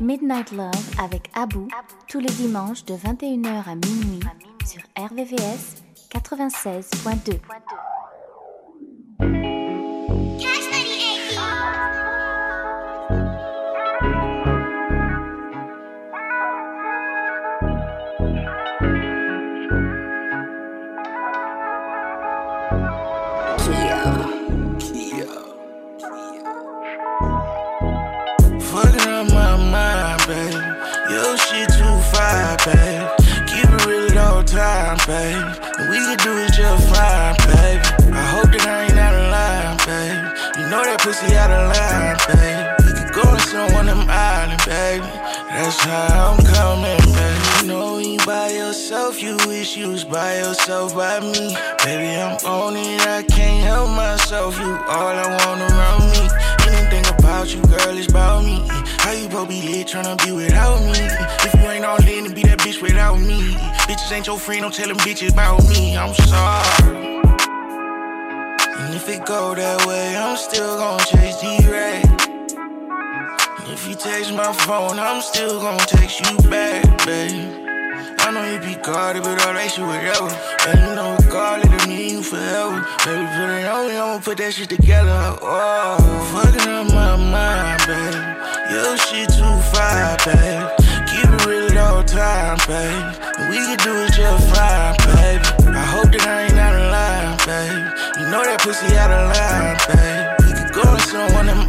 Midnight Love avec Abou tous les dimanches de 21h à minuit sur RVVS 96.2. pussy out of line, babe. We could go and sit on one of baby. That's how I'm coming, baby. You know you by yourself, you wish you was by yourself by me. Baby, I'm on it, I can't help myself. You all I want around me. Anything about you, girl, is about me. How you supposed be lit tryna be without me? If you ain't all in to be that bitch without me. Bitches ain't your friend, don't tell them bitches about me. I'm sorry. If it go that way, I'm still gon' chase D-Ray. If you text my phone, I'm still gon' text you back, babe. I know you be guarded, but all that shit whatever. And you know, regardless of me, you forever. Baby, put it on me, I'ma put that shit together. Oh, fucking up my mind, babe. Your shit too fire, babe. Keep it real all times, babe. We can do it just fine, baby. I hope that I ain't out of line, babe. Know that pussy out of line, babe. We could go and sit on one of them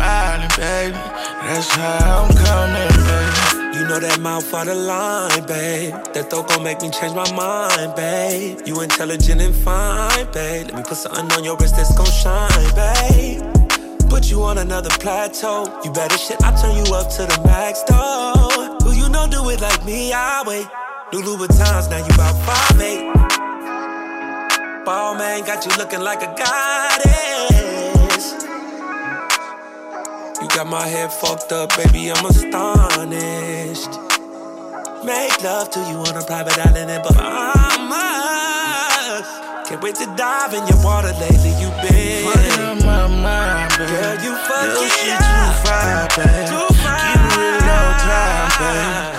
baby. That's how I'm coming, baby. You know that mouth out of line, babe. That thought gon' make me change my mind, babe. You intelligent and fine, babe. Let me put something on your wrist that's gon' shine, babe. Put you on another plateau. You better shit, I turn you up to the max, though. Who you know do it like me? I wait. New Louboutins, now you about five eight. Ball man got you looking like a goddess. You got my head fucked up, baby, I'm astonished. Make love to you on a private island in Bahamas. Can't wait to dive in your water lately, you been Fucking up my mind, babe. Girl, you fucking Your shit too fine, babe. Too fine. Keep it real all time, babe.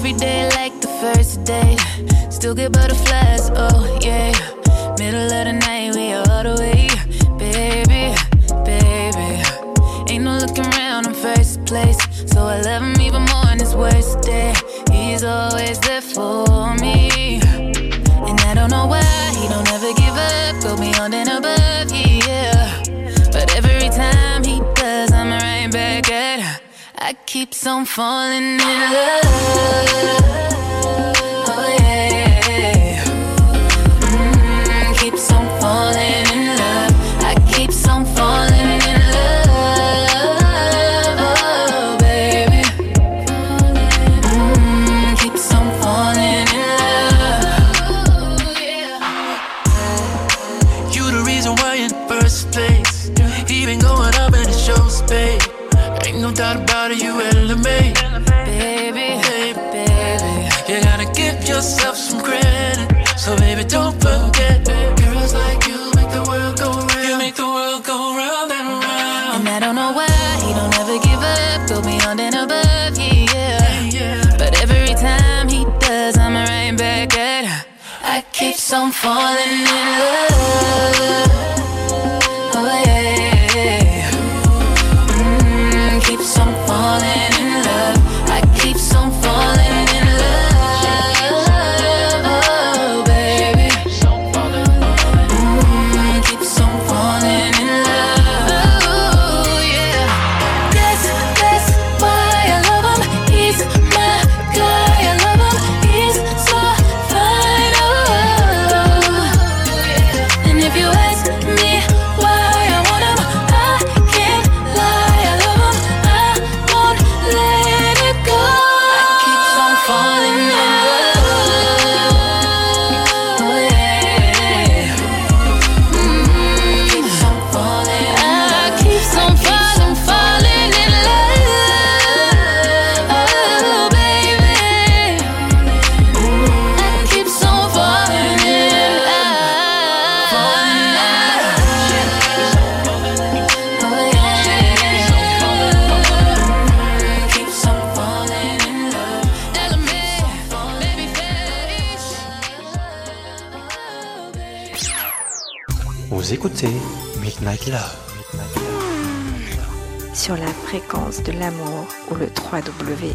Every day like the first day. Still get butterflies, oh yeah. Middle of the night, we all the way. Baby, baby. Ain't no looking around in first place. So I love him even more on his worst day. He's always there for me. And I don't know why he don't ever give up. Go beyond and above, yeah. Her. I keep on falling in love. I keep falling in love. Vous écoutez Midnight Love. Sur la fréquence de l'amour ou le www.rdvs.fr.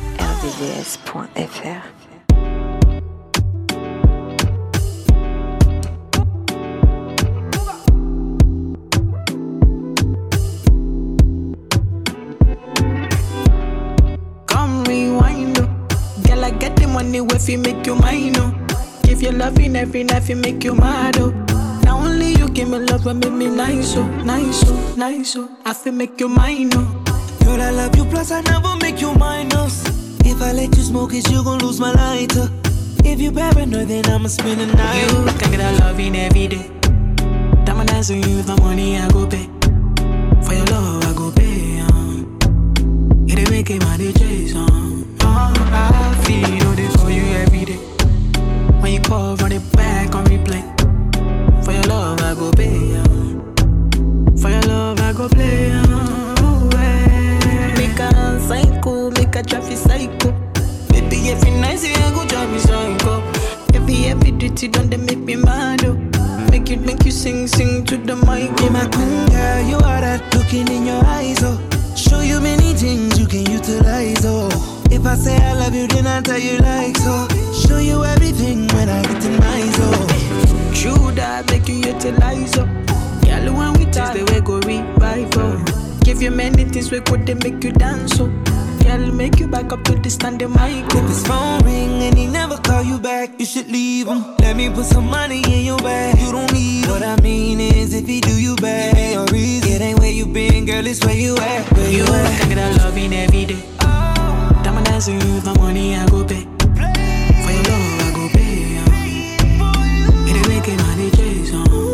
if you make you mine, oh. Give your loving every night, you make you mad, oh. Only you give me love, but make me nice, oh, nice, oh, nice, oh. I feel make you mine, oh. Girl, I love you, plus I never make you minus. If I let you smoke it, you gon' lose my lighter. If you paranoid, then I'ma spend the night. You can get a loving every day. Diamond dancing you with my money, I go pay. For your love, I go pay. Um. It make it my DJs, um. Oh, I feel it for you every day. When you call, run it back on replay. Love, I go pay. Um. For your love, I go play. Um. Make a psycho, make a traffic psycho. Baby, every night I go drive me psycho. Every every duty done they make me mad. Oh. Make you make you sing sing to the mic. Be my queen, girl, you are that looking in your eyes, oh. Show you many things you can utilize, oh. If I say I love you, then I tell you like so. Show you everything when I get in my zone. True that make you utilize up. Girl, when we taste the way go revive oh. Give you many things we could they make you dance oh. Girl, make you back up to the standing mic If his phone ring and he never call you back, you should leave him. Let me put some money in your bag. You don't need What I mean is, if he do you bad, ain't no reason. It ain't where you been, girl, it's where you at. Where You you at? can get a loving every day. Diamond dancing with my money, I go pay. Chase on.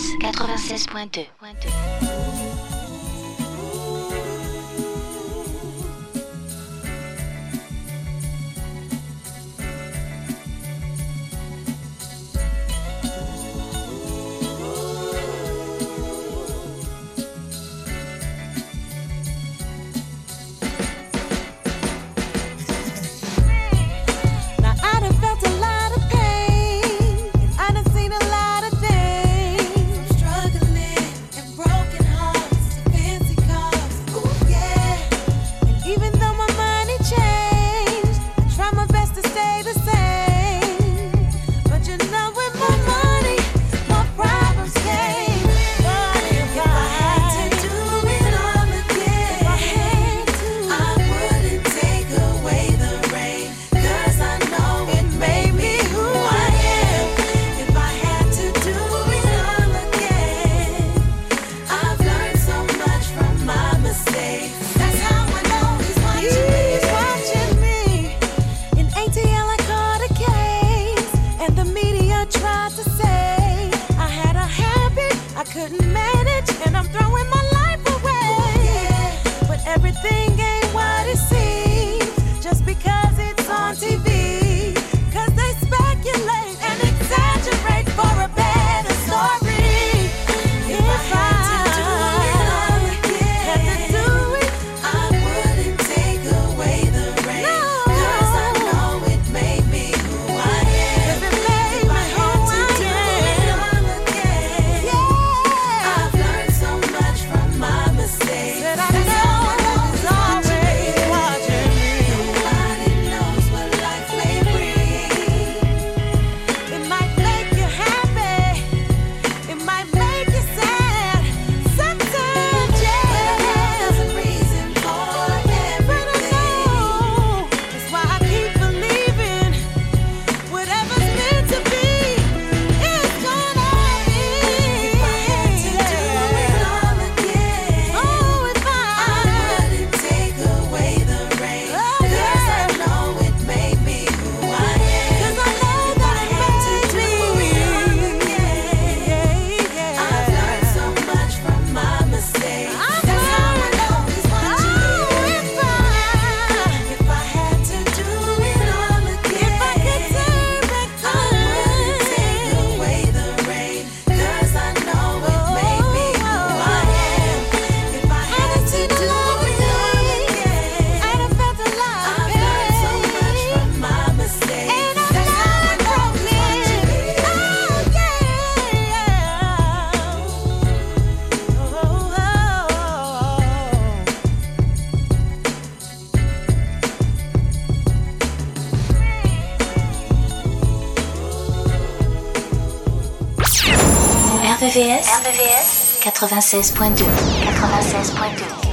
96.2. RVVS, RVVS 96.2 96.2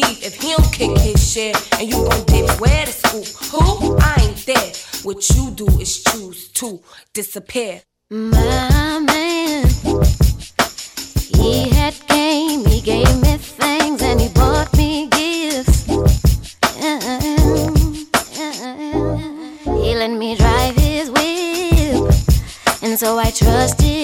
leave if he don't kick his shit, And you gon' dip where to school? Who? I ain't there. What you do is choose to disappear. My man, he had game, he gave me things, and he bought me gifts. He let me drive his whip, and so I trusted.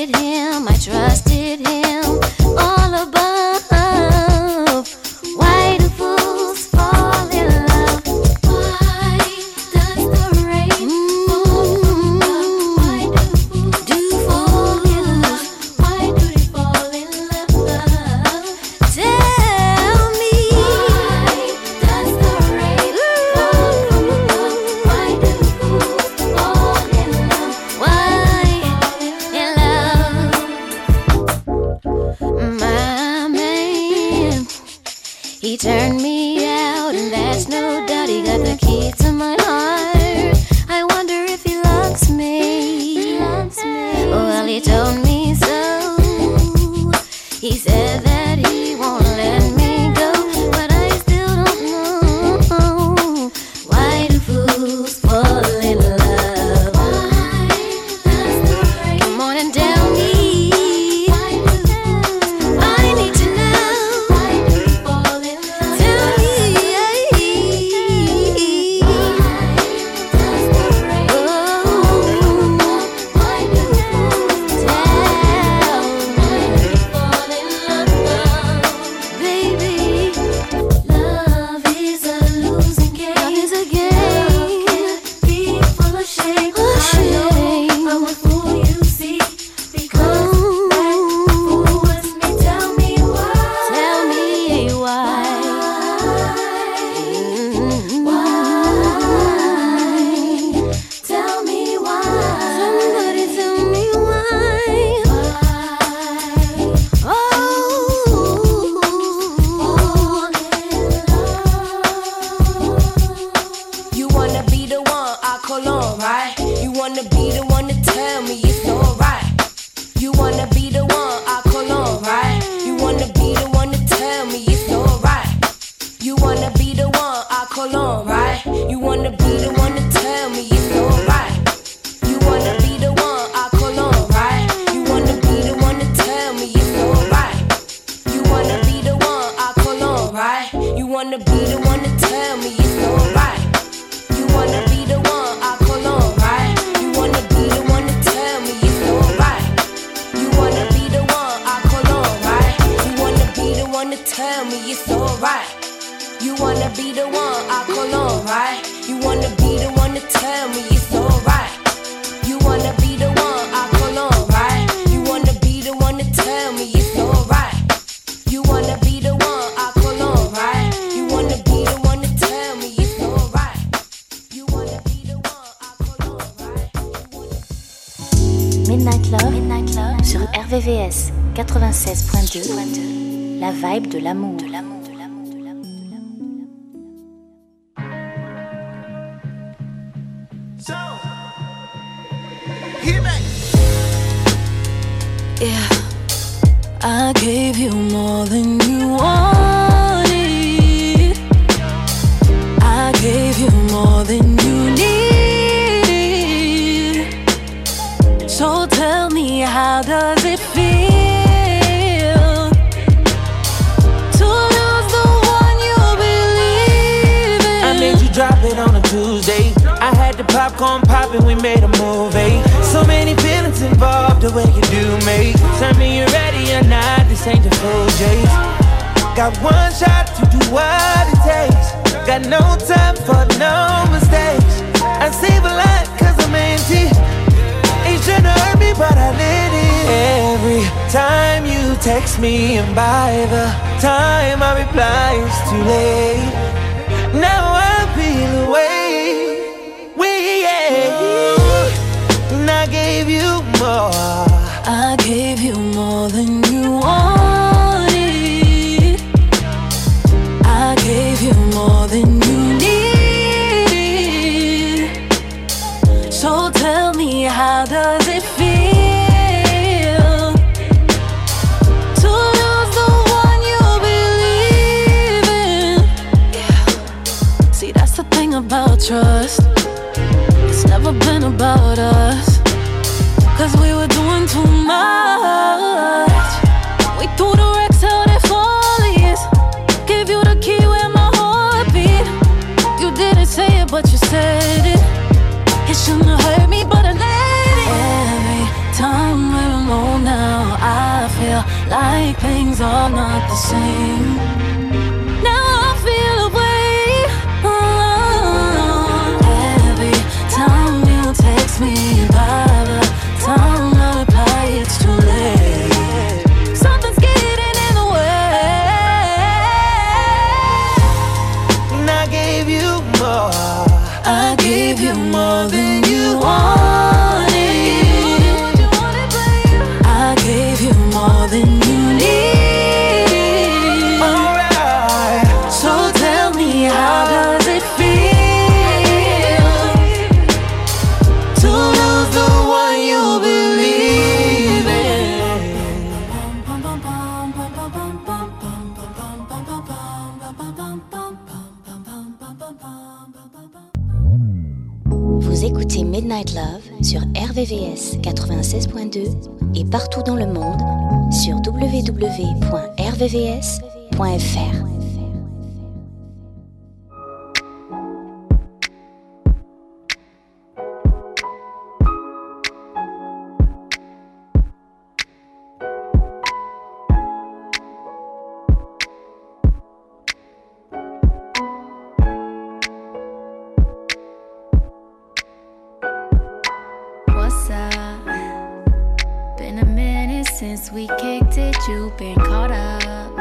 Been caught up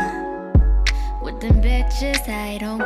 with them bitches. I don't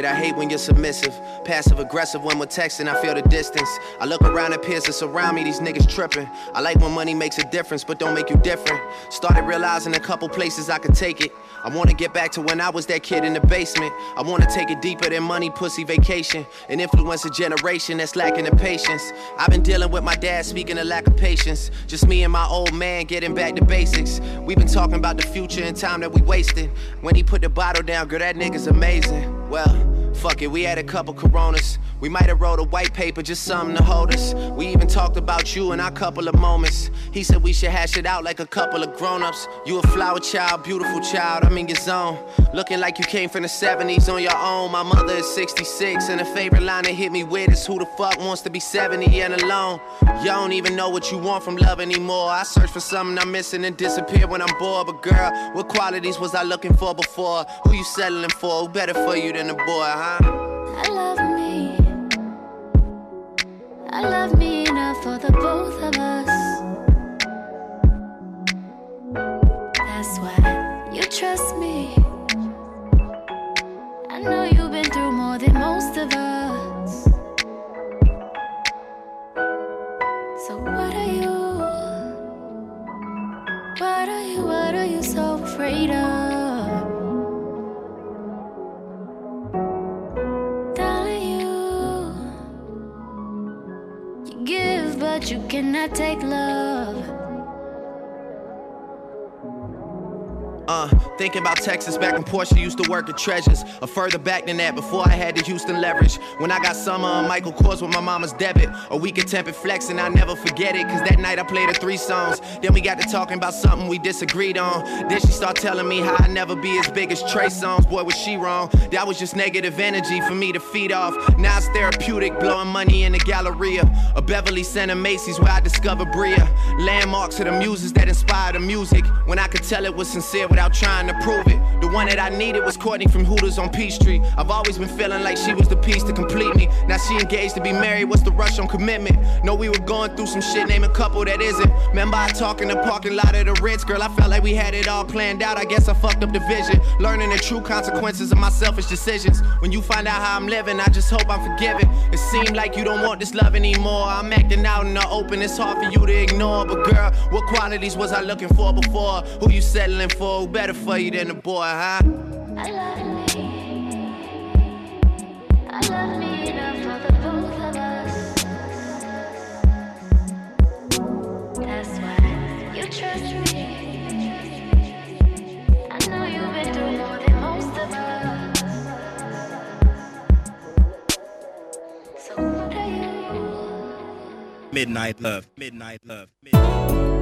shit. I hate when you're submissive. Passive aggressive when we're texting, I feel the distance. I look around at peers that's around me, these niggas tripping. I like when money makes a difference, but don't make you different. Started realizing a couple places I could take it. I wanna get back to when I was that kid in the basement. I wanna take it deeper than money, pussy, vacation. And influence a generation that's lacking the patience. I've been dealing with my dad speaking of lack of patience. Just me and my old man getting back to basics. We've been talking about the future and time that we wasted. When he put the bottle down, girl, that nigga's amazing. Well, fuck it, we had a couple coronas. We might have wrote a white paper, just something to hold us. We even talked about you in our couple of moments. He said we should hash it out like a couple of grown-ups. You a flower child, beautiful child, I'm in your zone. Looking like you came from the 70s on your own. My mother is 66, and a favorite line that hit me with is who the fuck wants to be 70 and alone? You don't even know what you want from love anymore. I search for something I'm missing and disappear when I'm bored. But girl, what qualities was I looking for before? Who you settling for? Who better for you than a boy, huh? I love me. I love me enough for the both of us. That's why you trust me. I know you've been through more than most of us. So what are you? What are you? What are you so afraid of? But you cannot take love. Uh, thinking about Texas back when Portia used to work at Treasures. Or further back than that, before I had the Houston leverage. When I got summer on Michael Kors with my mama's debit. A week of tempered flex, and I never forget it. Cause that night I played her three songs. Then we got to talking about something we disagreed on. Then she start telling me how I never be as big as Trey Songz. Boy, was she wrong. That was just negative energy for me to feed off. Now it's therapeutic, blowing money in the Galleria. A Beverly Center Macy's where I discovered Bria. Landmarks of the muses that inspire the music. When I could tell it was sincere without trying to prove it. The one that I needed was Courtney from Hooters on Peachtree. I've always been feeling like she was the piece to complete me. Now she engaged to be married, what's the rush on commitment? Know we were going through some shit, name a couple that isn't. Remember I talk in the parking lot of the Ritz, girl, I felt like we had it all planned out. I guess I fucked up the vision. Learning the true consequences of my selfish decisions. When you find out how I'm living, I just hope I'm forgiven. It seemed like you don't want this love anymore. I'm acting out in the open, it's hard for you to ignore. But girl, what qualities was I looking for before? Who you settling for? Who better for you than a boy, huh? I love me. I love me enough for the both of us. That's why you trust me. I know you've been through more than most of us. So what are you? Midnight love. Midnight love. I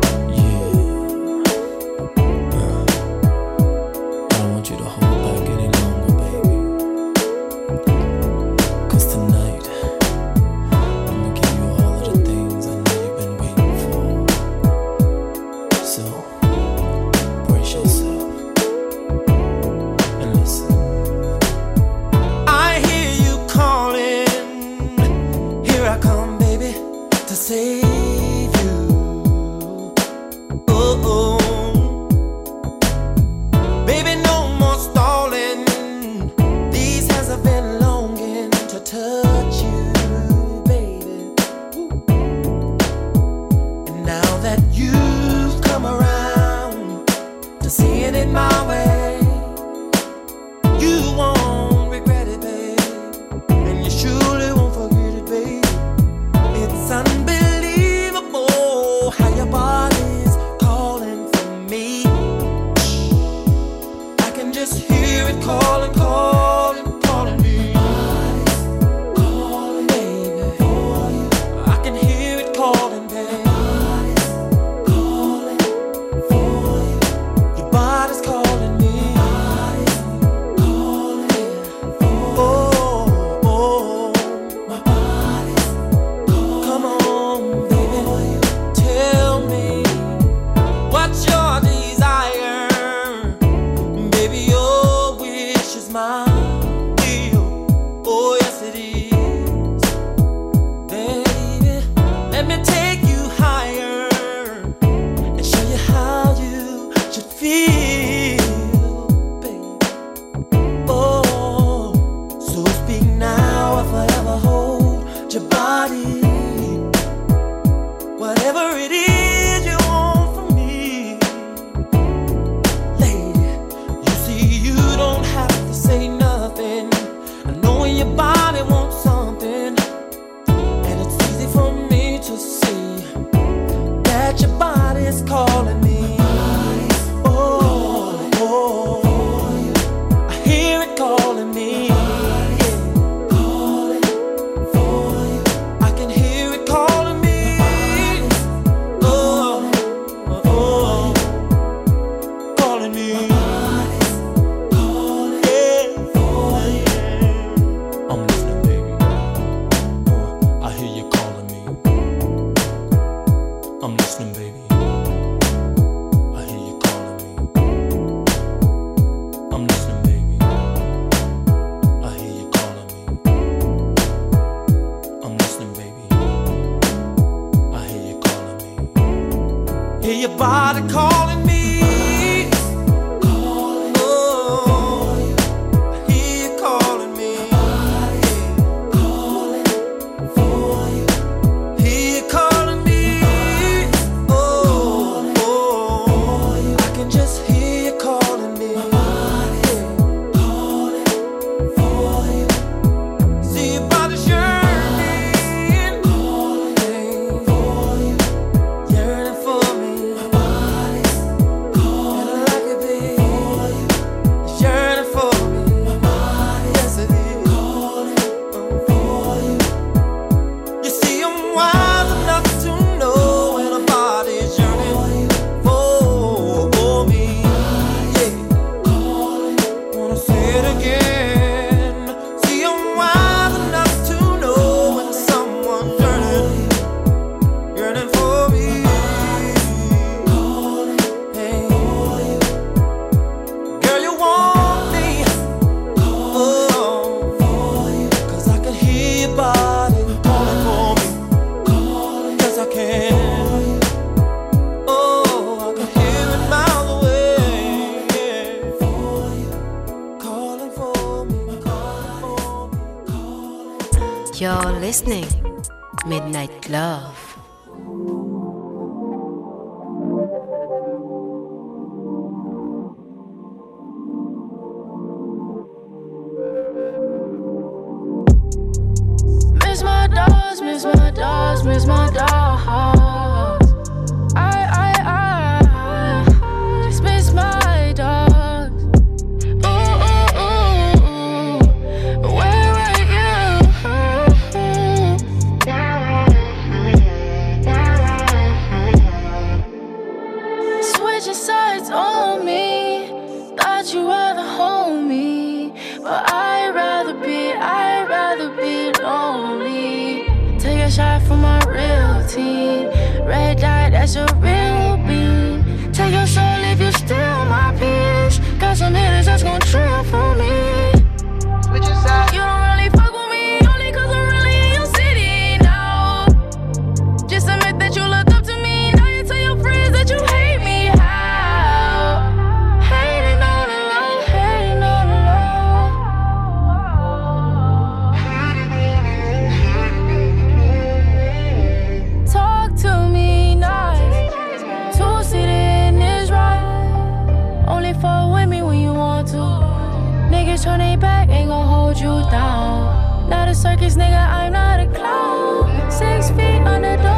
your body back, ain't gon' hold you down. Not a circus nigga, I'm not a clown. Six feet under, don't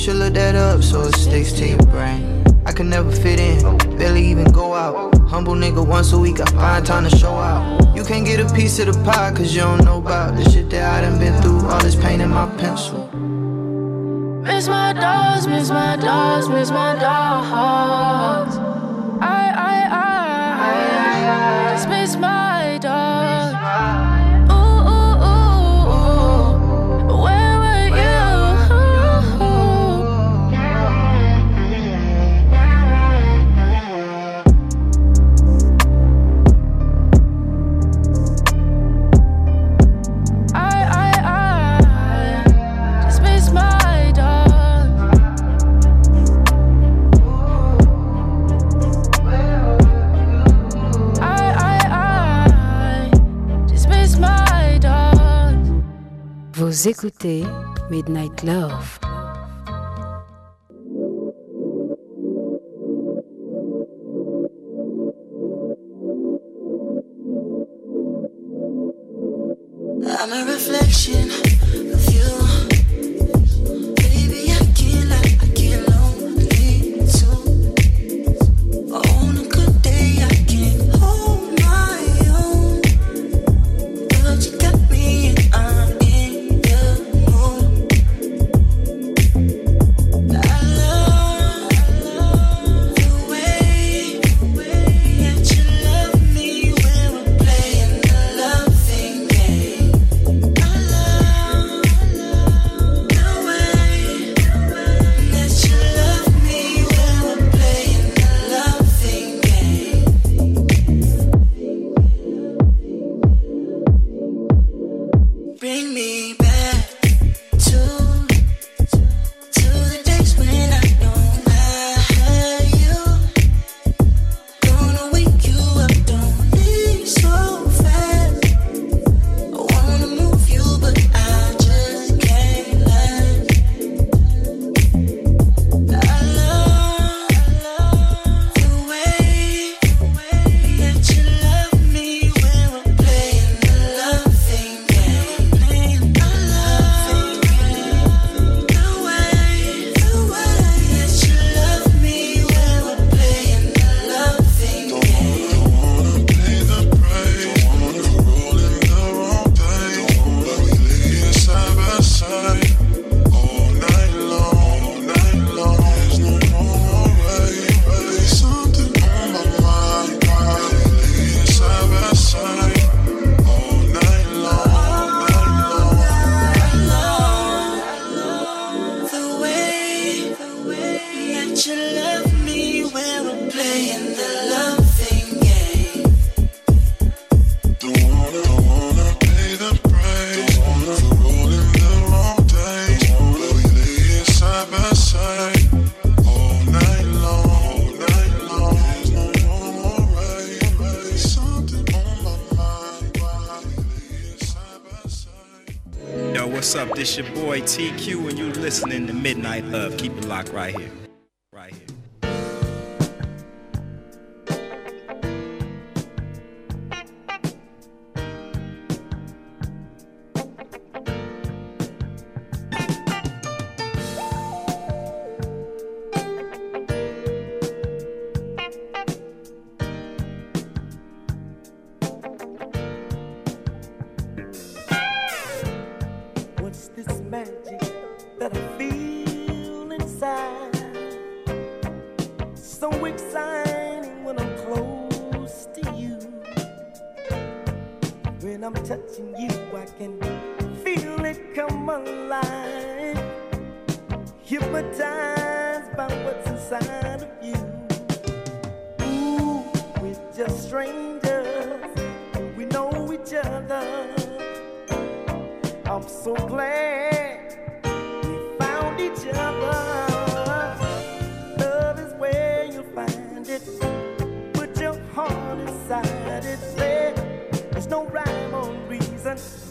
Should look that up so it sticks to your brain. I can never fit in, barely even go out. Humble nigga once a week, I find time to show out. You can't get a piece of the pie, cause you don't know about the shit that I done been through. All this pain in my pencil. Miss my dogs, miss my dogs, miss my dogs. I, I, I, just miss my dogs. Vous écoutez Midnight Love. Reason.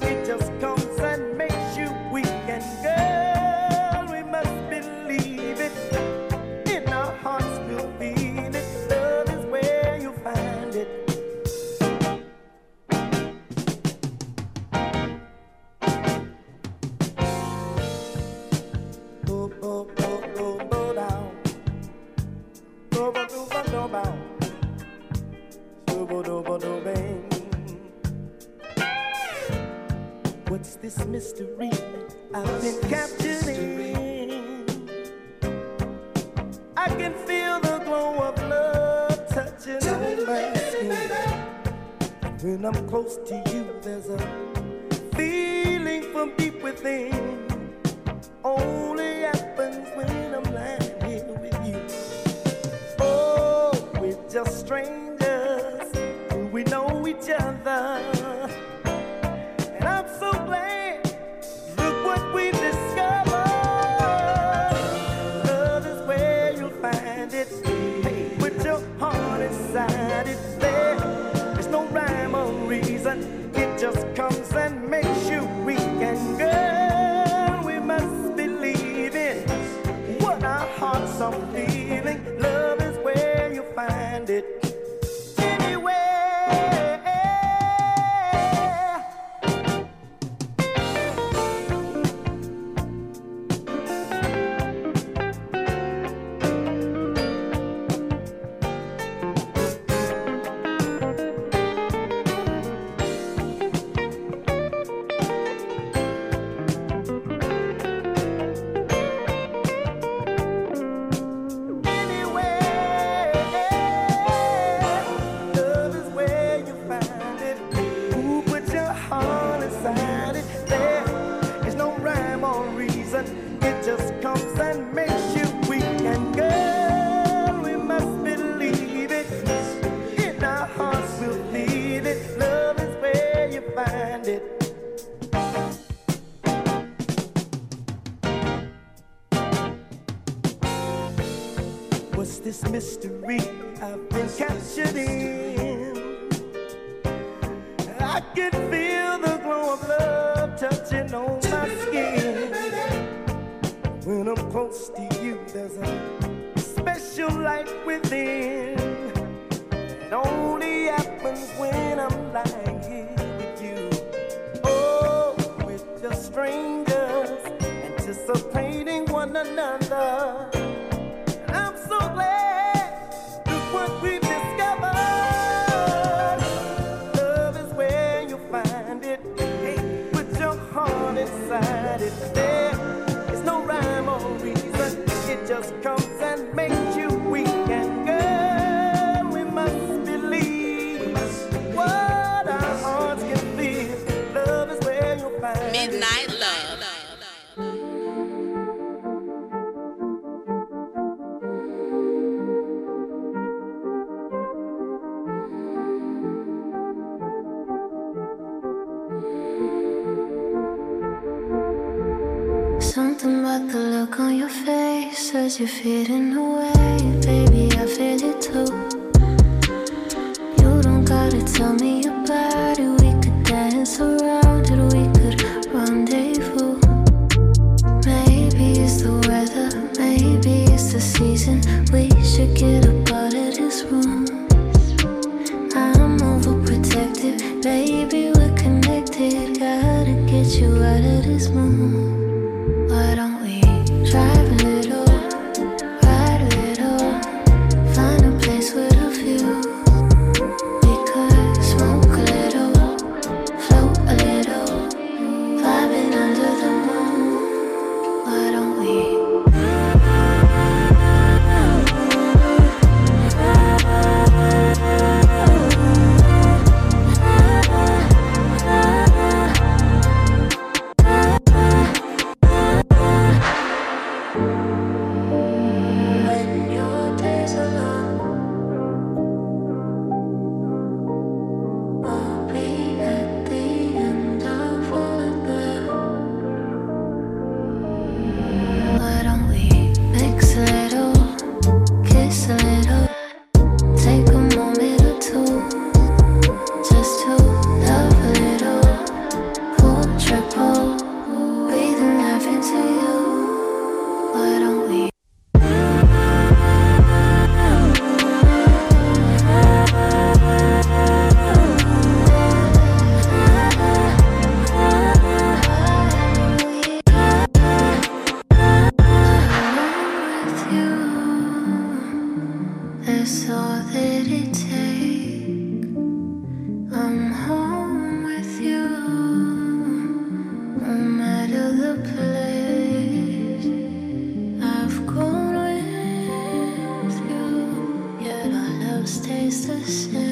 stays the same.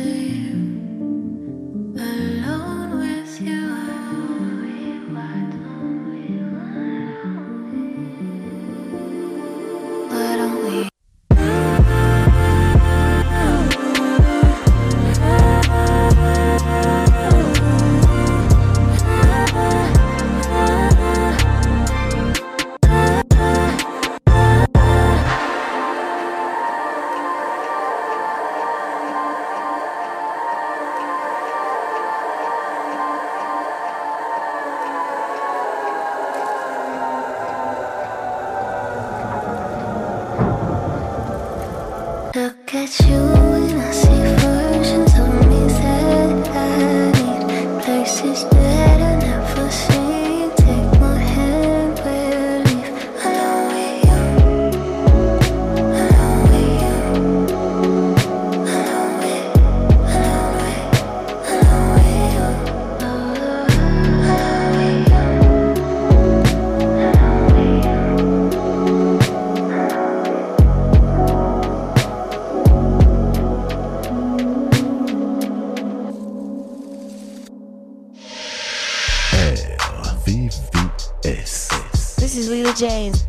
This James.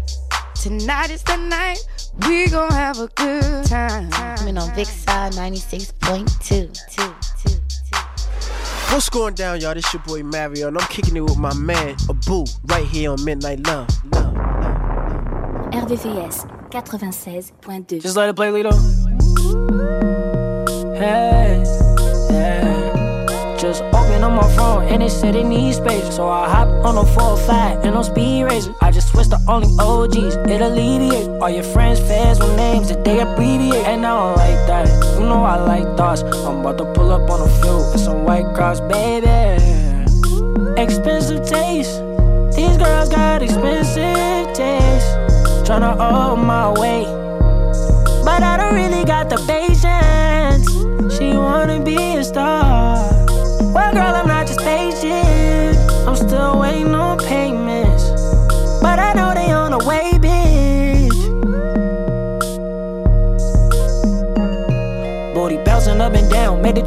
Tonight is the night. We gon' have a good time. Coming on Vic Side 96.2. What's going down, y'all? This your boy Mario, and I'm kicking it with my man Abu right here on Midnight Love. RVVS 96.2. Just let it play, Lito. Hey, hey. Up my phone and it said it needs space. So I hop on a 405 and on speed. I just switched to only OGs, it alleviates All your friends, fans with names that they abbreviate. And I don't like that. You know I like thoughts. I'm about to pull up on a few with some white cross, baby. Expensive taste. These girls got expensive taste. Tryna hold my weight. But I don't really got the patience. She wanna be a star.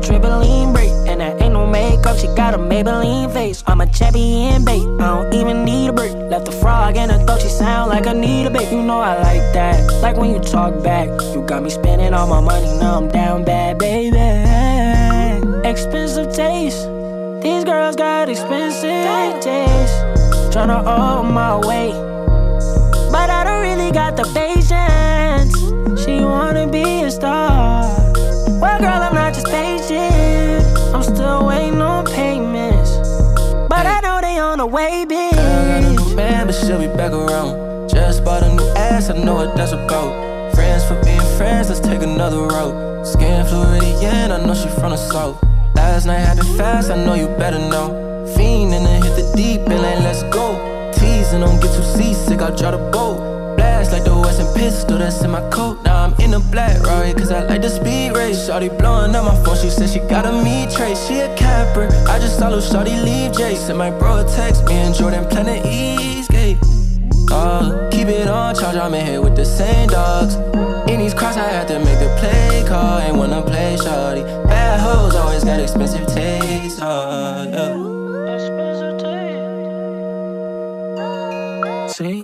Trampoline break. And that ain't no makeup, she got a Maybelline face. I'm a champion bait, I don't even need a break. Left a frog in her throat, she sound like I need a bait. You know I like that, like when you talk back. You got me spending all my money, now I'm down bad, baby. Expensive taste, these girls got expensive taste. Tryna hold my weight, but I don't really got the patience. Ass, I know what that's about. Friends for being friends, let's take another route. Skin Floridian, I know she from the south. Last night happened fast, I know you better know. Fiend and then hit the deep and let's go. Teasing, don't get too seasick, I'll try to boat. Blast like the Western pistol that's in my coat. Now I'm in a black Rari, cause I like the speed race. Shawty blowing up my phone, she said she got a me trace. She a capper, I just saw little Shawty leave Jason. My bro text me and Jordan Planet Eastgate. Uh, keep it on charge, I'm in here with the same dogs. In these cross, I had to make the play call. Ain't wanna play shawty. Bad hoes always got expensive taste. Uh, yeah. See?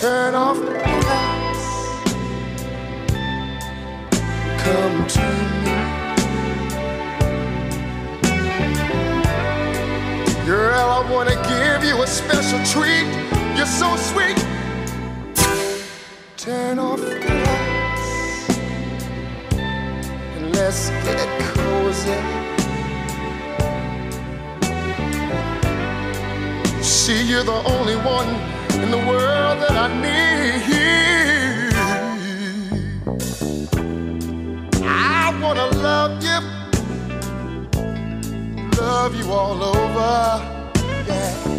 turn off the lights, come to me. Girl, I wanna give you a special treat. You're so sweet. Turn off the lights and let's get cozy. See, you're the only one in the world that I need. I wanna love you, love you all over. Yeah.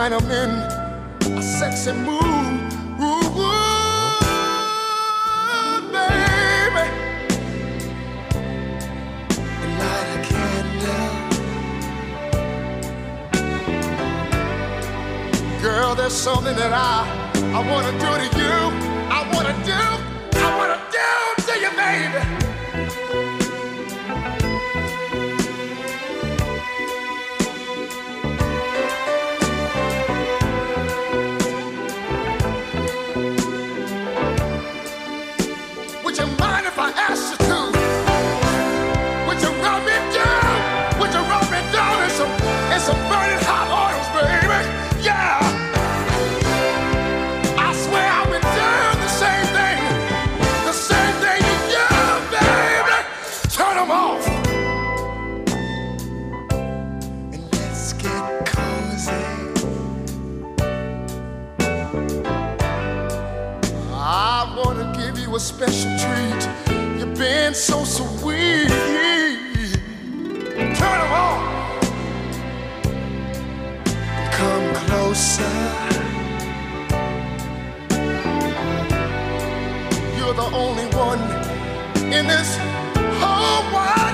Tonight I'm in a sexy mood. Ooh, ooh, baby. Light a candle. Girl, there's something that I I wanna do to you. I wanna do, I wanna do to you, baby. A special treat. You've been so sweet. Turn 'em on. Come closer. You're the only one in this whole wide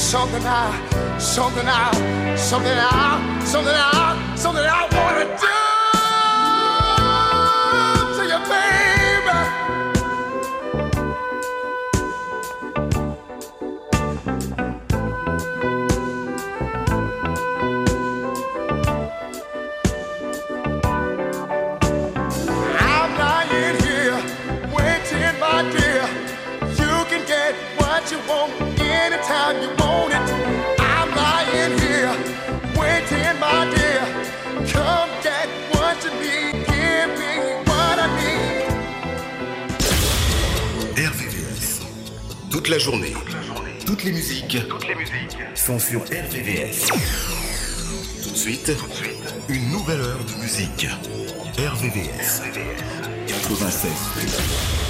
something I, something I, something I, something I, something I wanna do la journée. Toutes les musiques. Sont sur RVVS. Tout de suite, une nouvelle heure de musique. RVVS. 96.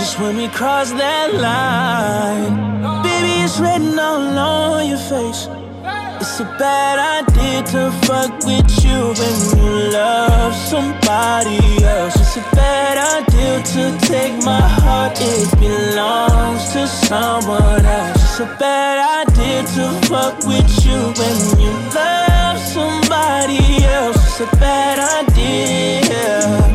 Just when we cross that line. Baby, it's written all on your face. It's a bad idea to fuck with you when you love somebody else. It's a bad idea to take my heart, it belongs to someone else. It's a bad idea to fuck with you when you love somebody else. It's a bad idea.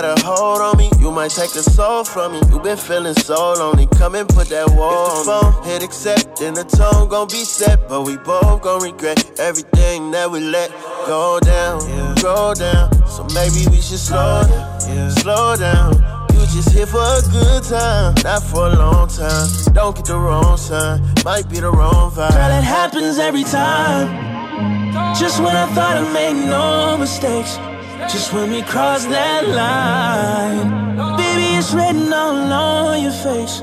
Got a hold on me. You might take a soul from you. You been feeling so lonely. Come and put that wall on the phone. Hit accept, then the tone gon' be set. But we both gon' regret everything that we let go down, go down. So maybe we should slow down, slow down. You just here for a good time, not for a long time. Don't get the wrong sign, might be the wrong vibe. Girl, it happens every time. Just when I thought I made no mistakes. Just when we cross that line. Baby, it's written all on your face.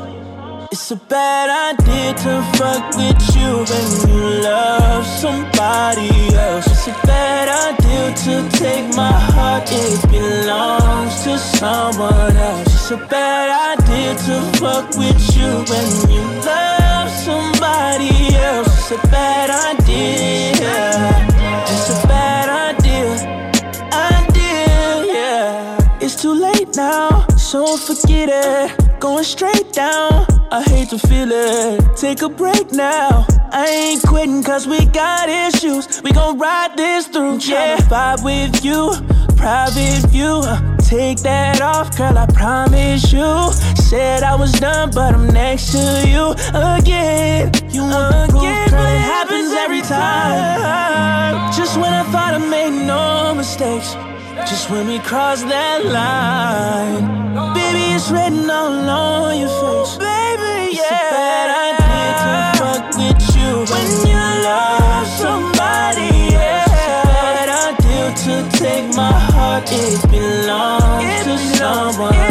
It's a bad idea to fuck with you when you love somebody else. It's a bad idea to take my heart, it belongs to someone else. It's a bad idea to fuck with you when you love somebody else. It's a bad idea. So forget it. Going straight down. I hate to feel it. Take a break now. I ain't quitting cause we got issues. We gon' ride this through. Yeah, vibe with you. Private view. Take that off, girl. I promise you. Said I was done, but I'm next to you again. You want the proof, girl? It happens every time. Just when I thought I made no mistakes. Just when we cross that line, baby, it's written all on your face. Baby, yeah. It's a bad idea to fuck with you when you love somebody else. It's a bad idea to take my heart, it belongs to someone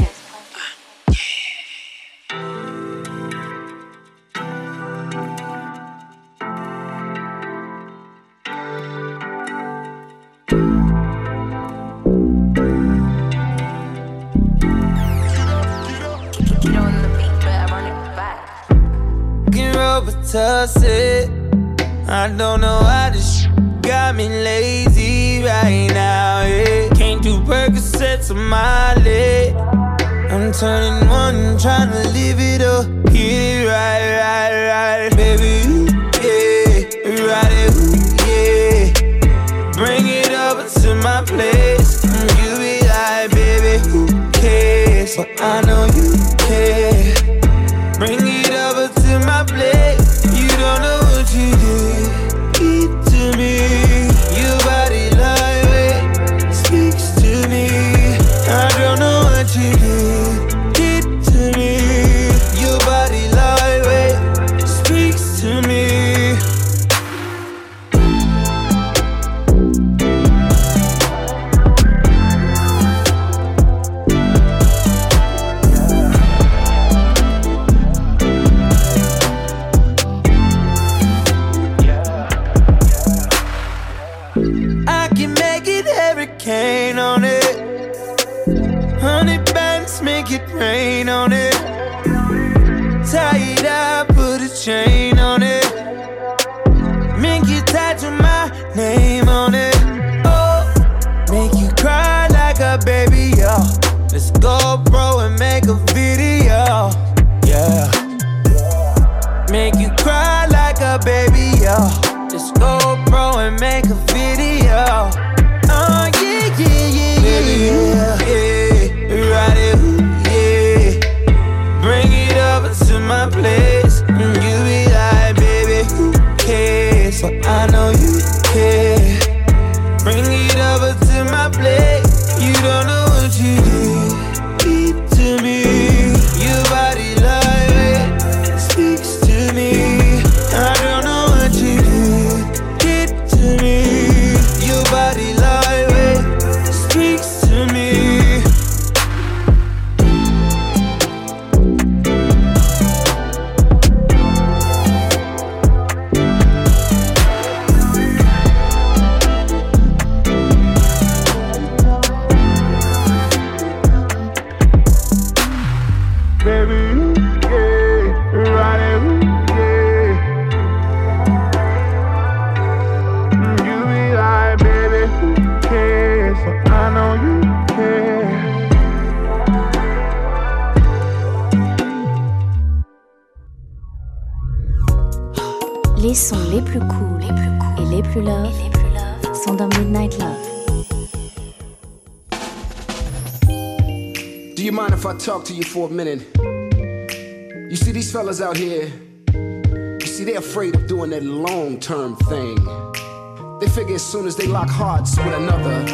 lock hearts with another,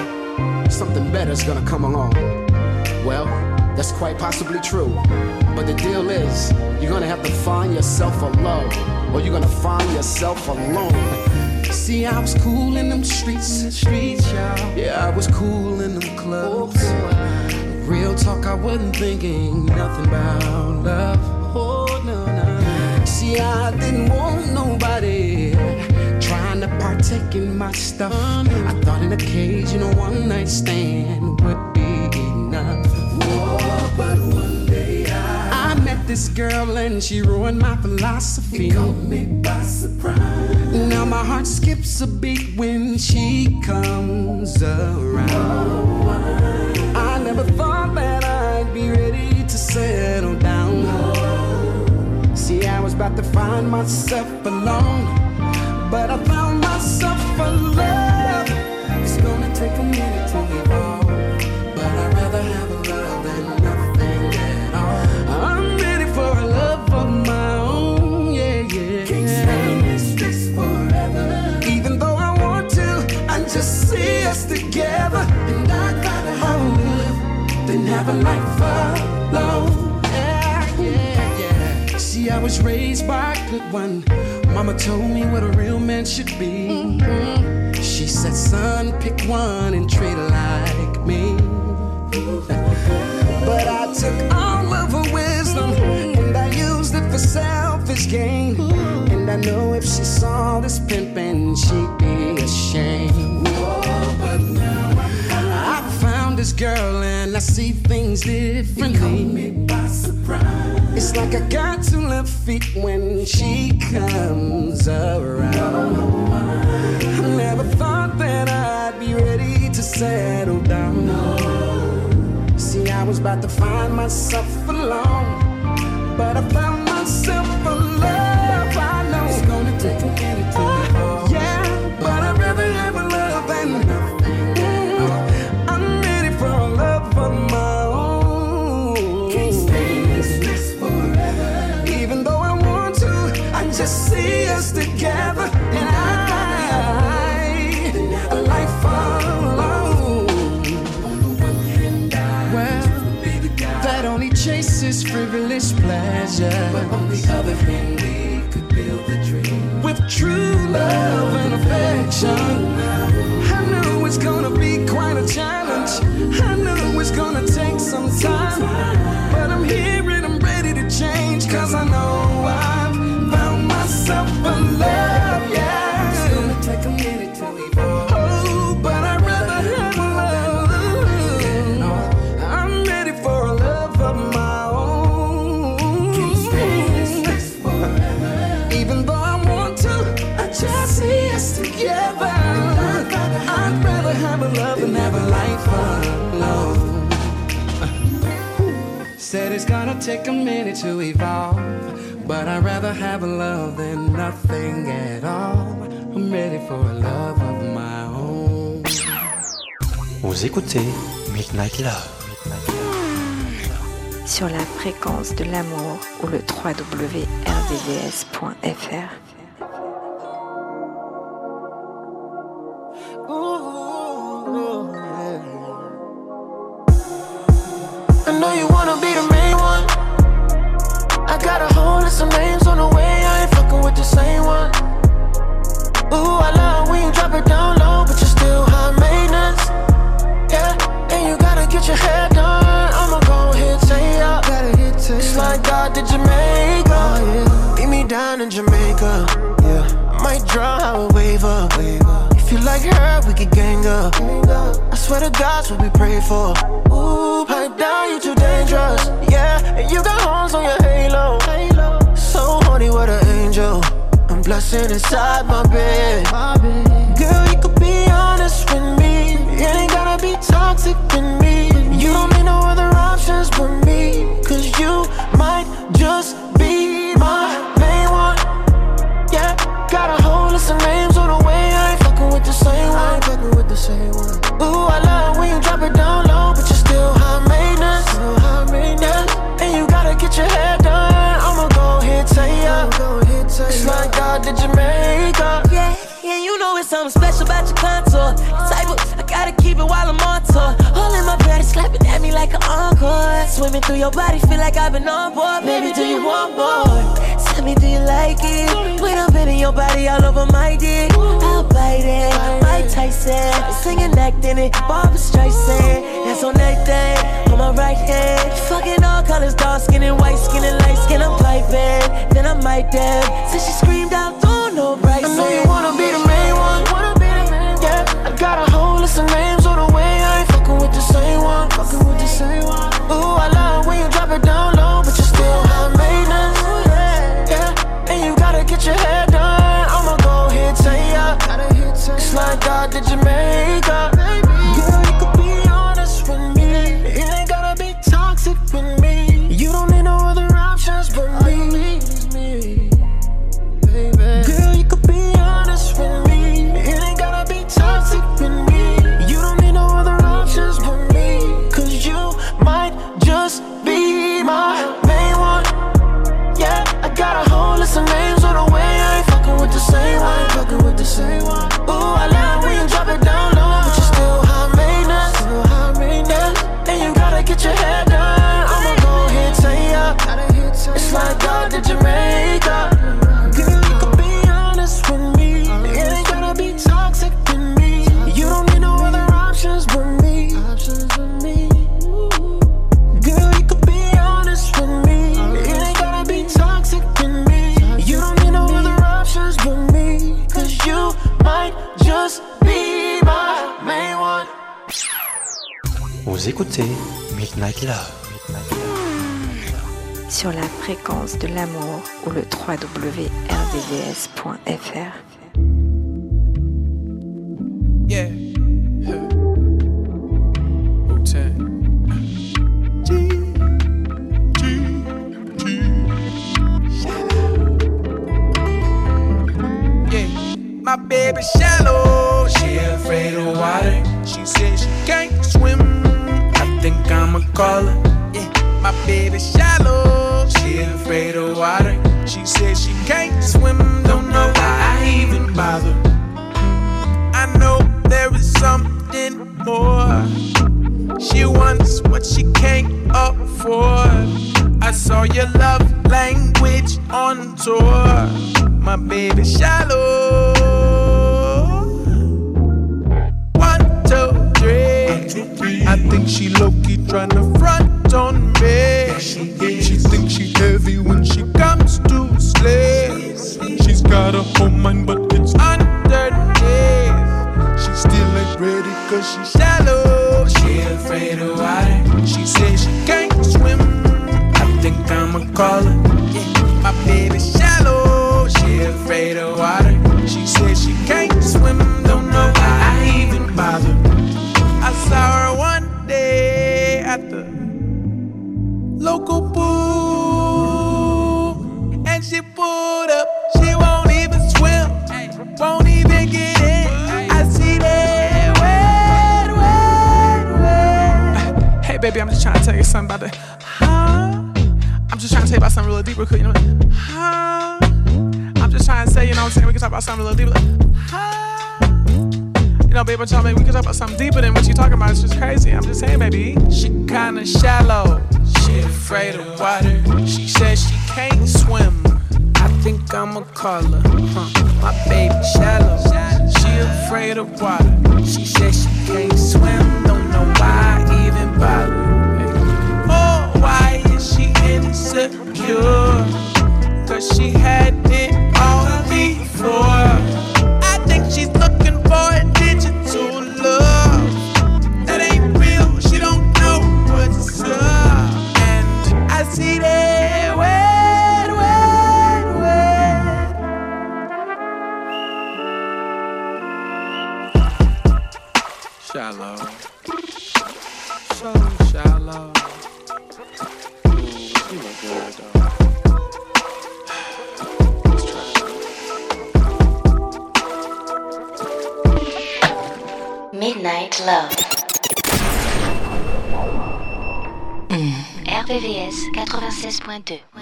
something better's gonna come along. Well, that's quite possibly true. But the deal is, you're gonna have to find yourself a love, or you're gonna find yourself alone. See, I was cool in them streets, streets, y'all. Yeah, I was cool in them clubs. Oh, Real talk, I wasn't thinking nothing about love. Oh, no, no. See, I didn't want nobody trying to my stuff. I thought an occasional one night stand would be enough. Whoa, but one day I, I met this girl and she ruined my philosophy. It caught me by surprise. Now my heart skips a beat when she comes around. I never thought that I'd be ready to settle down. See, I was about to find myself alone, was raised by a good one. Mama told me what a real man should be. Mm-hmm. She said, son, pick one and treat her like me. But I took all of her wisdom and I used it for selfish gain. And I know if she saw this pimpin', she'd be ashamed. But now I found this girl and I see things differently. Caught me by surprise. It's like I got two left feet when she comes around. I never thought that I'd be ready to settle down. See, I was about to find myself alone, but I found pleasure. But on the other hand, we could build a dream with true love and affection. I know it's gonna be quite a challenge. love never. Said it's gonna take a minute to evolve, but I'd rather have a love than nothing at all. I'm ready for a love of my own. Vous écoutez Midnight Love. Sur la fréquence de l'amour ou le www.rdvs.fr. same one. Ooh, I love when you drop it down low, but you're still high maintenance. Yeah, and you gotta get your hair done. I'ma go ahead, say ya. It's like God to Jamaica. Meet me down in Jamaica. Yeah, might draw a waiver. If you like her, we could gang up. I swear to God's what we pray for. Ooh, pipe down, you too dangerous. Yeah, and you got horns on your halo. So horny, what an angel. I'm blessing inside my bed. Girl, you could be honest with me. It ain't gotta be toxic with me. You don't need no other options but me. Cause you might just be my main one. Yeah, got a whole list of names on the way. I ain't fucking with the same one. I ain't fucking with the same one. Ooh, I love when you drop it down low, but you're still high maintenance. Still high maintenance. And you gotta get your hair Like God to Jamaica. Yeah, yeah, you know it's something special about your contour. Type of, I gotta keep it while I'm on tour. All in my body, slapping at me like an encore. Swimming through your body, feel like I've been on board. Baby, do you want more? Tell me, do you like it? When I'm bending your body all over my dick, I'll bite it. Mike Tyson, singing, acting it. Barbra Streisand, that's on that thing. On my right hand, fucking all colors, dark skin and white skin and light skin. I'm piping, then I might dab. So she screamed out, don't know right. I know you wanna be Fucking with list of names on the way. I ain't fucking with the same one. Fucking with the same one. Ooh, I love when you drop it down low, but you're still high maintenance. Still high maintenance. And you gotta get your hair Vous écoutez Midnight Love. Sur la fréquence de l'amour ou le www.rdvs.fr. Yeah. My baby shallow. She afraid of water. She says she can't swim. Think I'ma call her. Yeah. My baby shallow. She afraid of water. She says she can't swim. Don't know why I even bother. I know there is something more. She wants what she can't afford. I saw your love language on tour. My baby shallow. I think she low key tryna front on me. She thinks she heavy when she comes to slay. She's got a home mind, but it's underneath. She still ain't ready cause she's shallow. She afraid of water. She says she can't swim. I think I'ma call her. My baby shallow. She afraid of water. She says she can't swim. Don't know why I even bother. I saw her one day at the local pool, and she pulled up. She won't even swim, won't even get in. I see that wet, wet, wet. Hey, baby, I'm just trying to tell you something about the huh. I'm just trying to tell you about something real deep, real quick. you know. Huh. I'm just trying to say, you know what I'm saying? We can talk about something real deep, Like, huh. You know, baby, tell me we can talk about something deeper than what you're talking about. It's just crazy. I'm just saying, baby. She kinda shallow. She afraid of water. She says she can't swim. I think I'ma call her. Huh. My baby shallow. She afraid of water. She says she can't swim. Don't know why I even bother. Oh, why is she insecure? Cause she had it 6.2.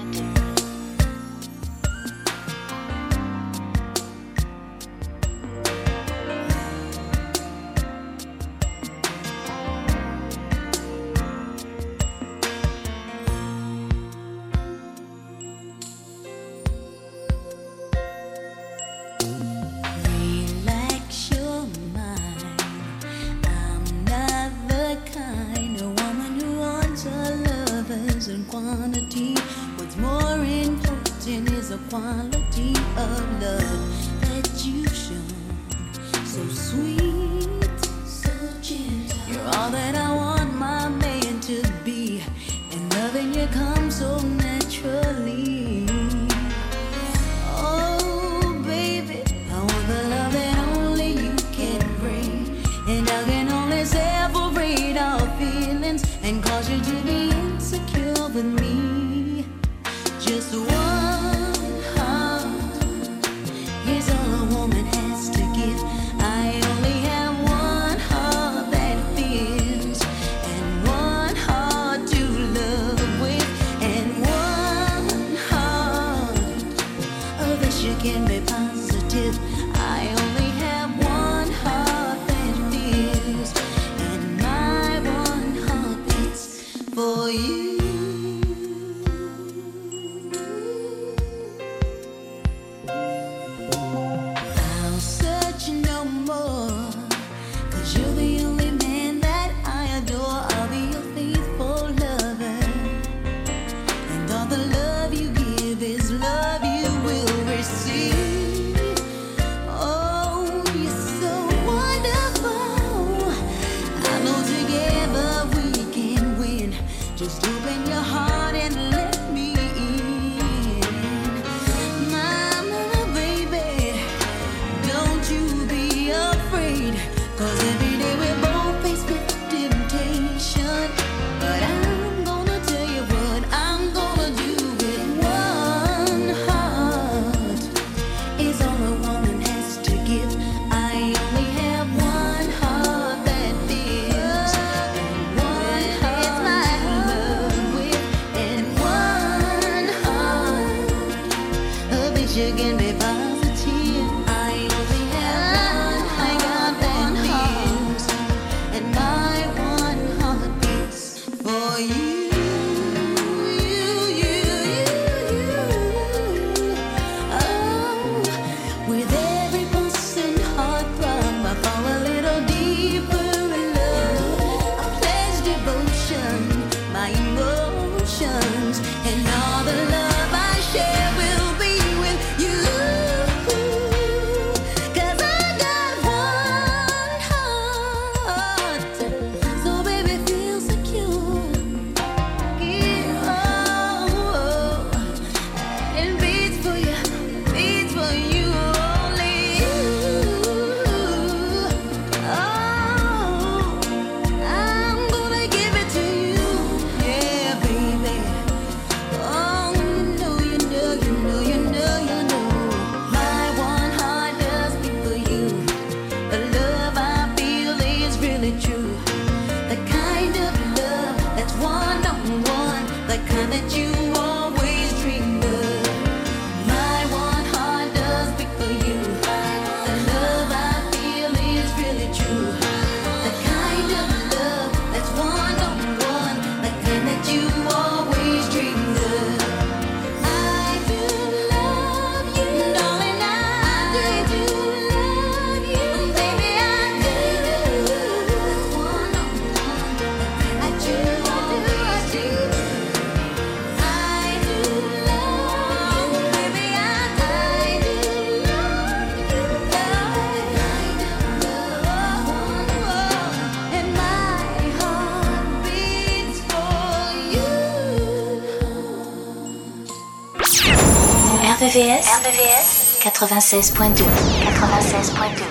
RVVS, RVVS 96.2 96.2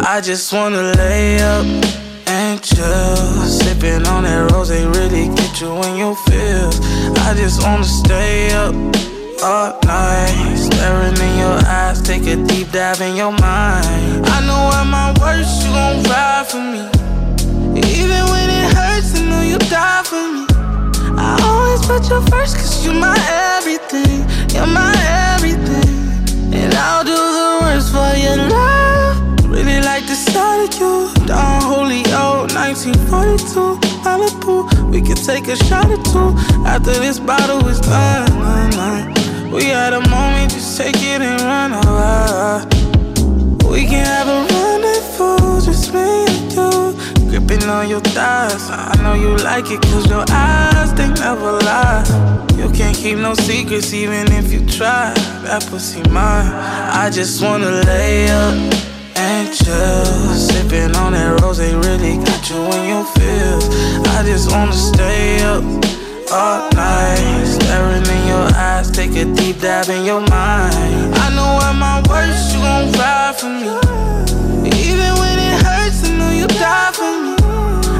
I just wanna lay up and chill. Sipping on that rose, they really get you in your feels. I just wanna stay up all night. Staring in your eyes, take a deep dive in your mind. I know at my worst, you gon' ride for me. You die for me. I always put you first, cause you're my everything. You're my everything. And I'll do the worst for your love. Really like the sight of you. Don Julio, 1942, Malibu. We can take a shot or two after this bottle is done. We had a moment, just take it and run away. We can have a rendezvous, just me and you. Gripping on your thighs. I know you like it, cause your eyes, they never lie. You can't keep no secrets, even if you try. That pussy mine. I just wanna lay up and chill. Sipping on that rose, they really got you in your feels. I just wanna stay up all night. Staring in your eyes, take a deep dive in your mind. I know at my worst, you gon' ride for me. You die for me.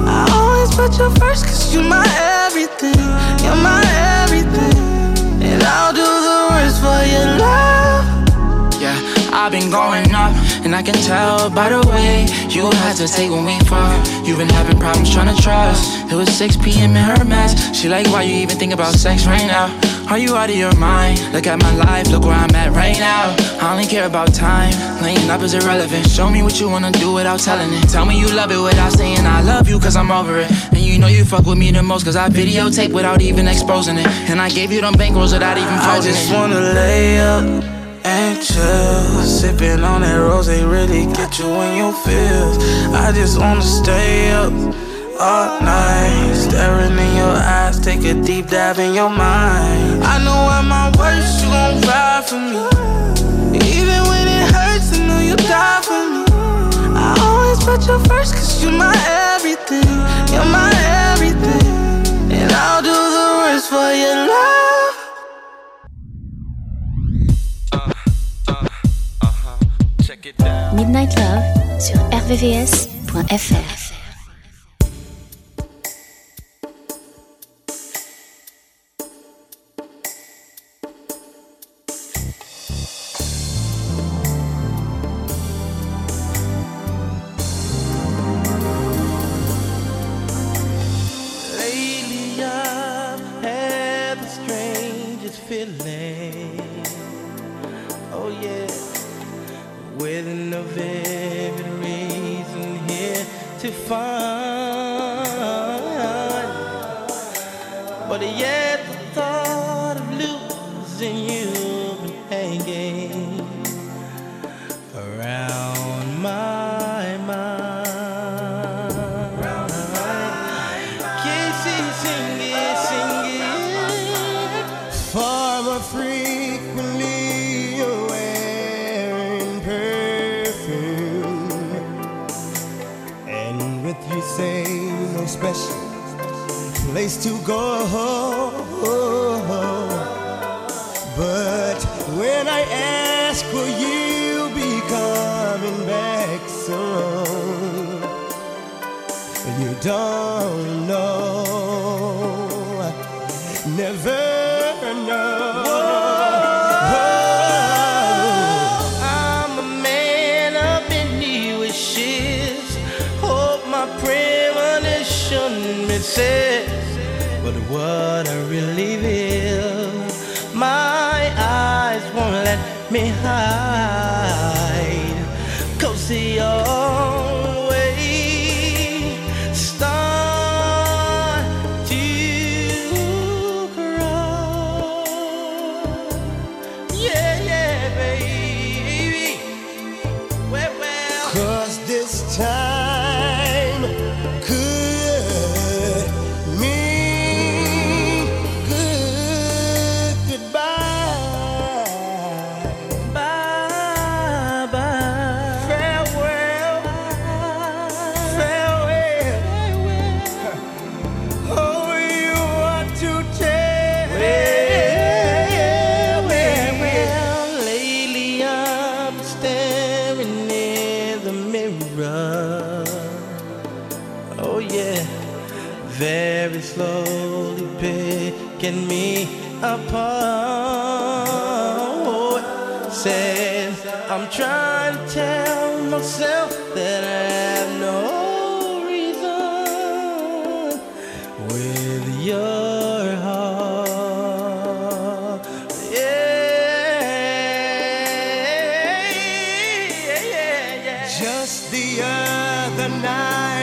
I always put you first, cause you're my everything. You're my everything. And I'll do the worst for your love. Yeah, I've been going up, and I can tell by the way you hesitate when we fuck. You've been having problems trying to trust. It was 6 p.m. in her mess. She like, why you even think about sex right now? Are you out of your mind? Look at my life, look where I'm at right now. I only care about time. Laying up is irrelevant. Show me what you wanna do without telling it. Tell me you love it without saying I love you, cause I'm over it. And you know you fuck with me the most, cause I videotape without even exposing it. And I gave you them bankrolls without even I just it. wanna lay up and chill. Sipping on that rose, they really get you in your feels. I just wanna stay up all night. Staring in your eyes, take a deep dive in your mind. I know at my worst, you gon' ride for me. Even when it hurts, I know you die for me. I always put you first, cause you're my everything. You're my everything. And I'll do the worst for your love. Midnight Love sur rvvs.fr.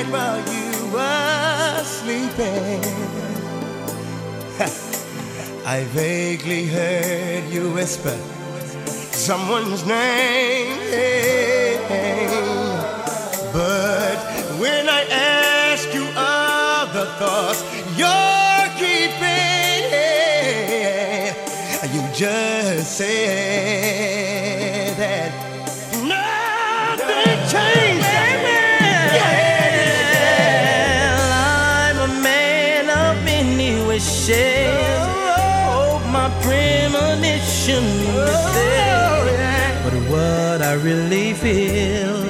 night while you were sleeping, I vaguely heard you whisper someone's name. But when I ask you of the thoughts you're keeping, you just say that wishes. Hope my premonition is there. But what I really feel,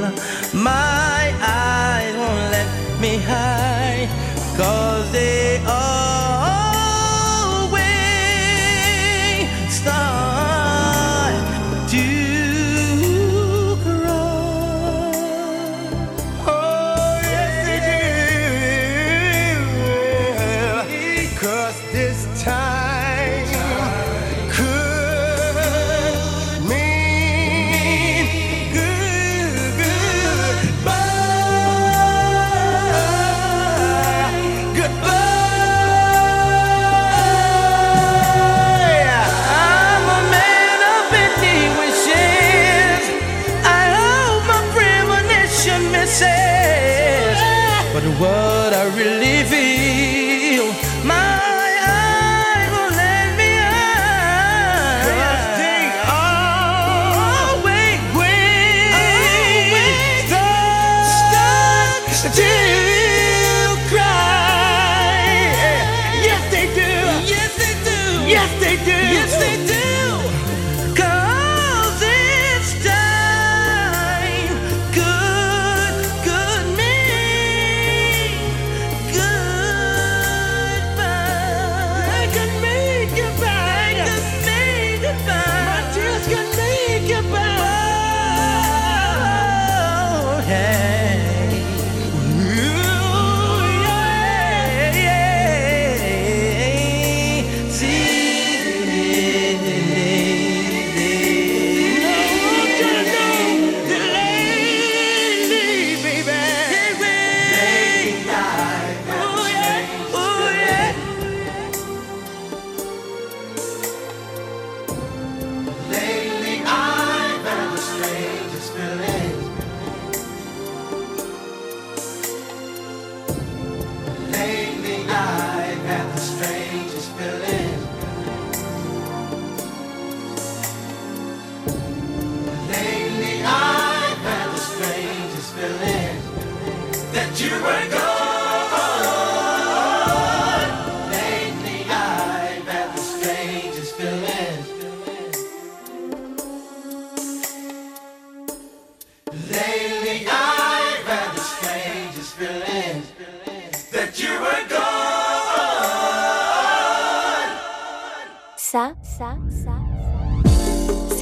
my eyes won't let me hide. Cause they always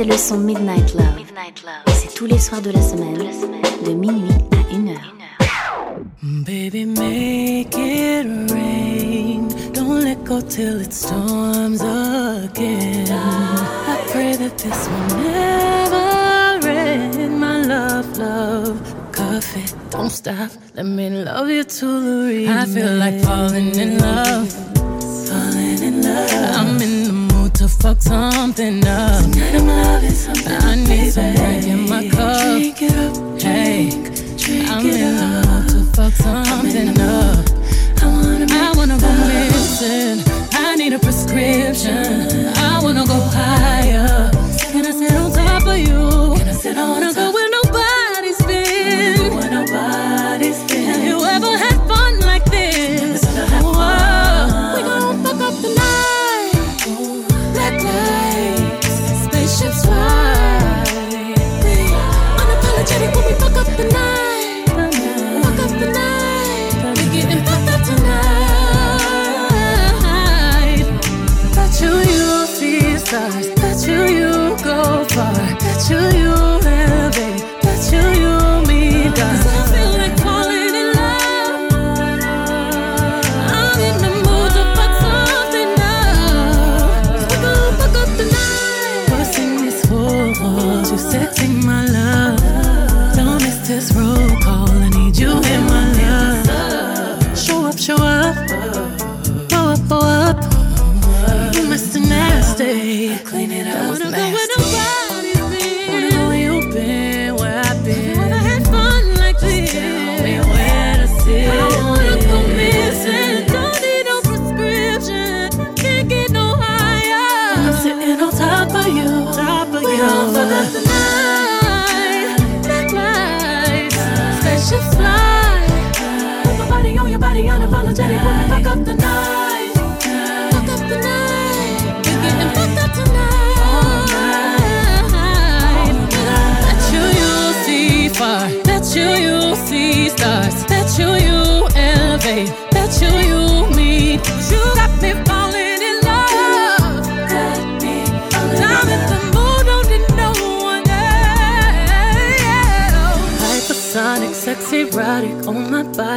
le son Midnight Love. C'est tous les soirs de la semaine, de minuit à 1 heure. Baby, make it rain. Don't let go till it storms again. I pray that this will never end. My love, love, coffee. Don't stop. Let me love you to the end. I feel like falling in love. Falling in love. Fuck something up. Tonight I'm loving something. I need some drink in my cup. Drink it up. Hey, I'm in the mood to fuck something up. I wanna, I wanna go missing. I need a prescription.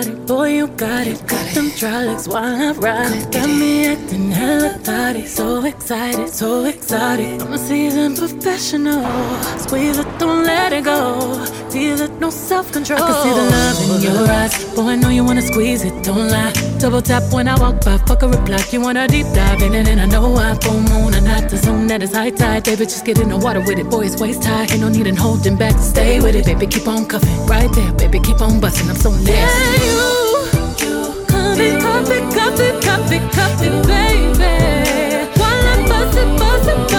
My body. Boy, you got it. Got them dry while I ride it. Got me acting hella thotty. So excited, so exotic. I'm a seasoned professional. Squeeze it, don't let it go. Feel it, no self control. I can see the oh. love in your eyes. Boy, I know you wanna squeeze it, don't lie. Double tap when I walk by, fuck a reply. You wanna deep dive in it, and I know I full moon and not the zone that is high tide. Baby, just get in the water with it, boy, it's waist high. Ain't no need in holding back, stay with it, baby, keep on cuffing. Right there, baby, keep on busting, I'm so nasty. Yeah, you, you, come and cuff it, cuff it, cuff it, cuff it, baby. While I'm busting, busting,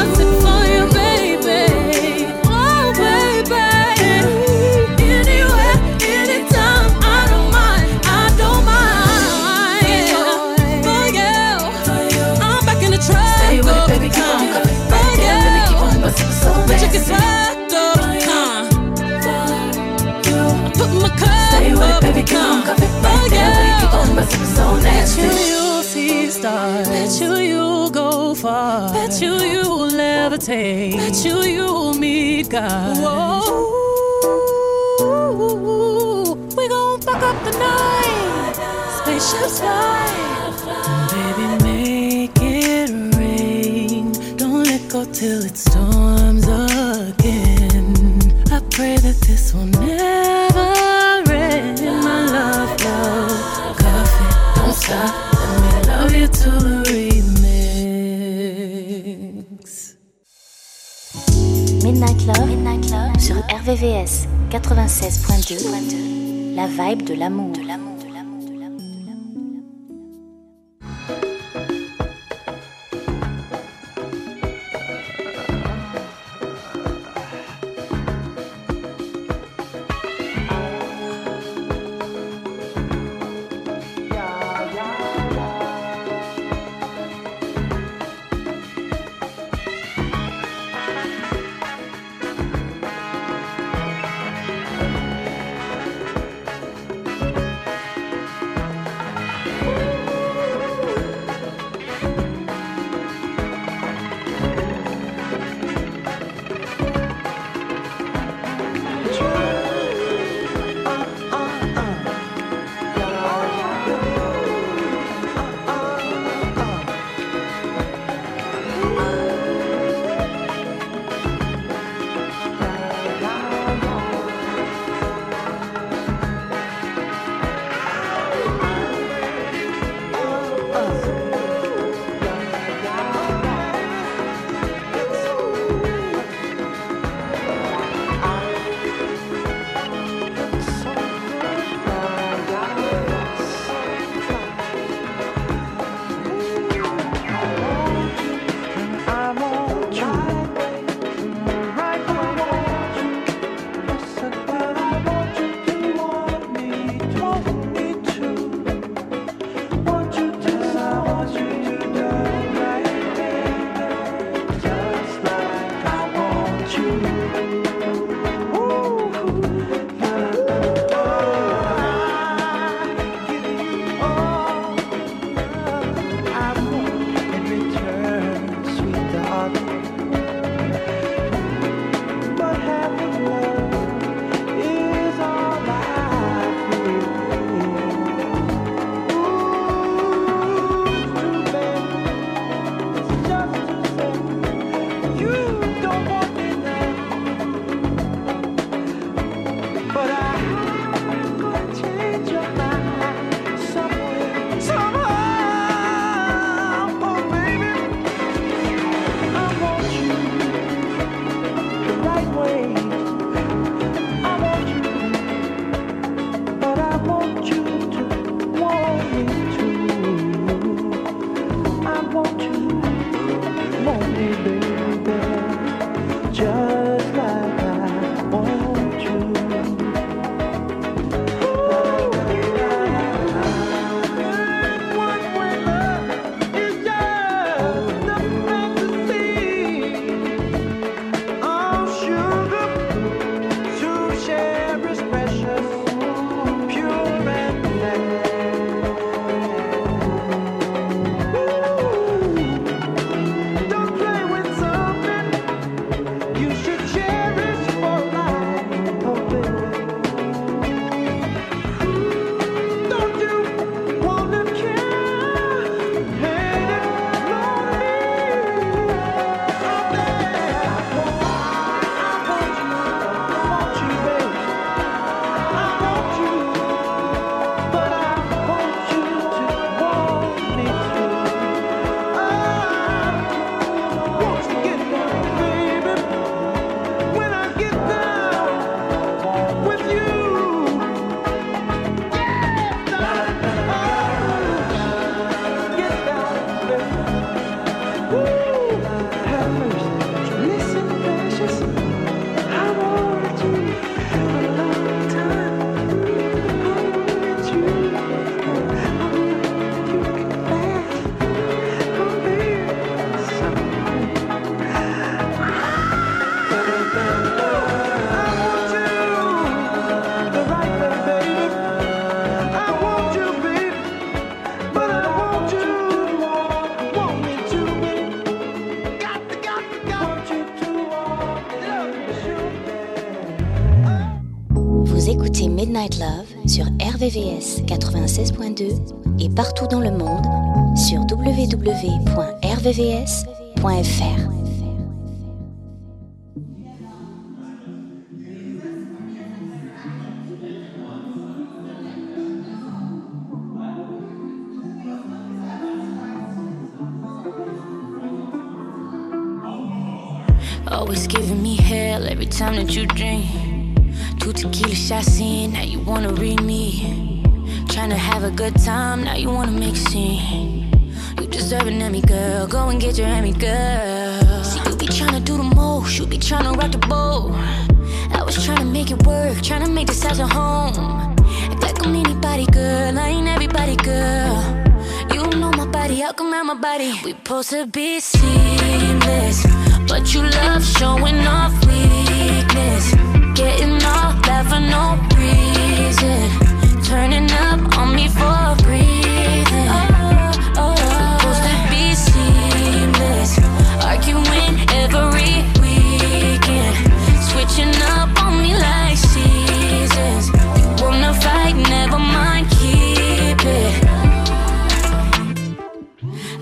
it, baby, on huh? cuffing. Right there, baby, keep on busting, so nasty. Bet you you'll see stars. Bet you you'll go far. Bet you you'll levitate. Bet you you'll meet God. Whoa. We gon' fuck up the night. Spaceships fly. Baby, make it rain. Don't let go till it storms RVVS 96.2. La vibe de l'amour. Thank 96.2 et partout dans le monde sur www.rvvs.fr. Always giving me hell every time that you drink. Two tequila shots in, now you wanna read me. Tryna have a good time, now you wanna make a scene. You deserve an Emmy, girl. Go and get your Emmy, girl. See, you be trying to do the most, you be trying to rock the boat. I was trying to make it work, trying to make this house a home. Act like I'm anybody, girl. I ain't everybody, girl. You know my body, how come out my body? We supposed to be seamless, but you love showing off weakness. Getting off that no reason. Turning up on me for breathing. Oh, oh, oh, supposed to be seamless, arguing every weekend. Switching up on me like seasons. You wanna fight, never mind, keep it.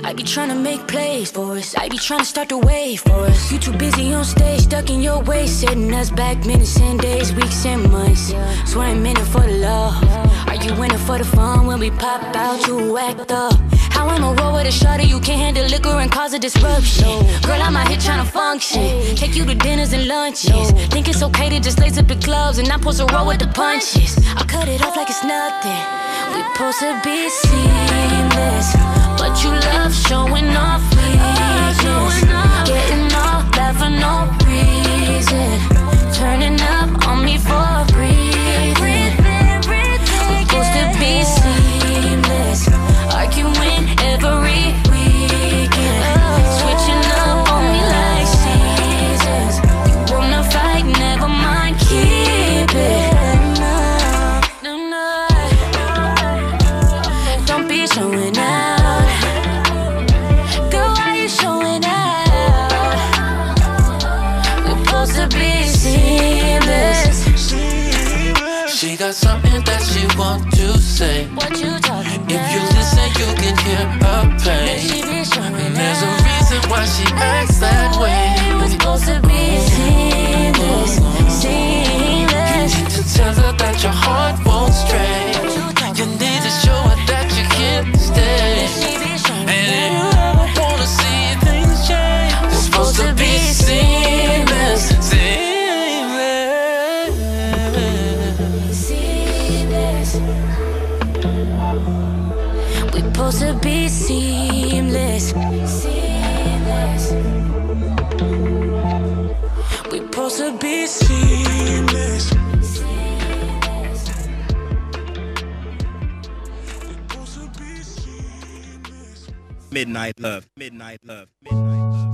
I be tryna make plays for us. I be tryna start the wave for us. You too busy on stage, stuck in your way, setting us back minutes and days, weeks and months. Swear I'm in it for the love. You in it for the fun when we pop out? You act up. How I'ma roll with a shorty you can't handle liquor and cause a disruption. Girl, I'm out here tryna function. Take you to dinners and lunches. Think it's okay to just lace up the gloves and not supposed to roll with the punches. I cut it off like it's nothing. We supposed to be seamless, but you love showing off weakness. Getting off that for no reason. Turning up on me for arguing she acts that way. Midnight Love. Midnight Love. I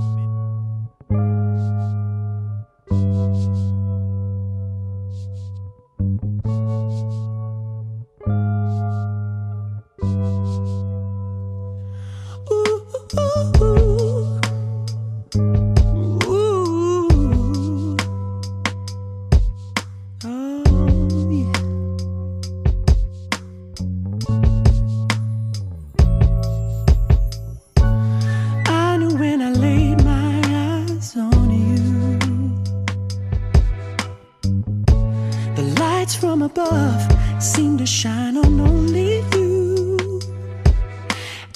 above seemed to shine on only you.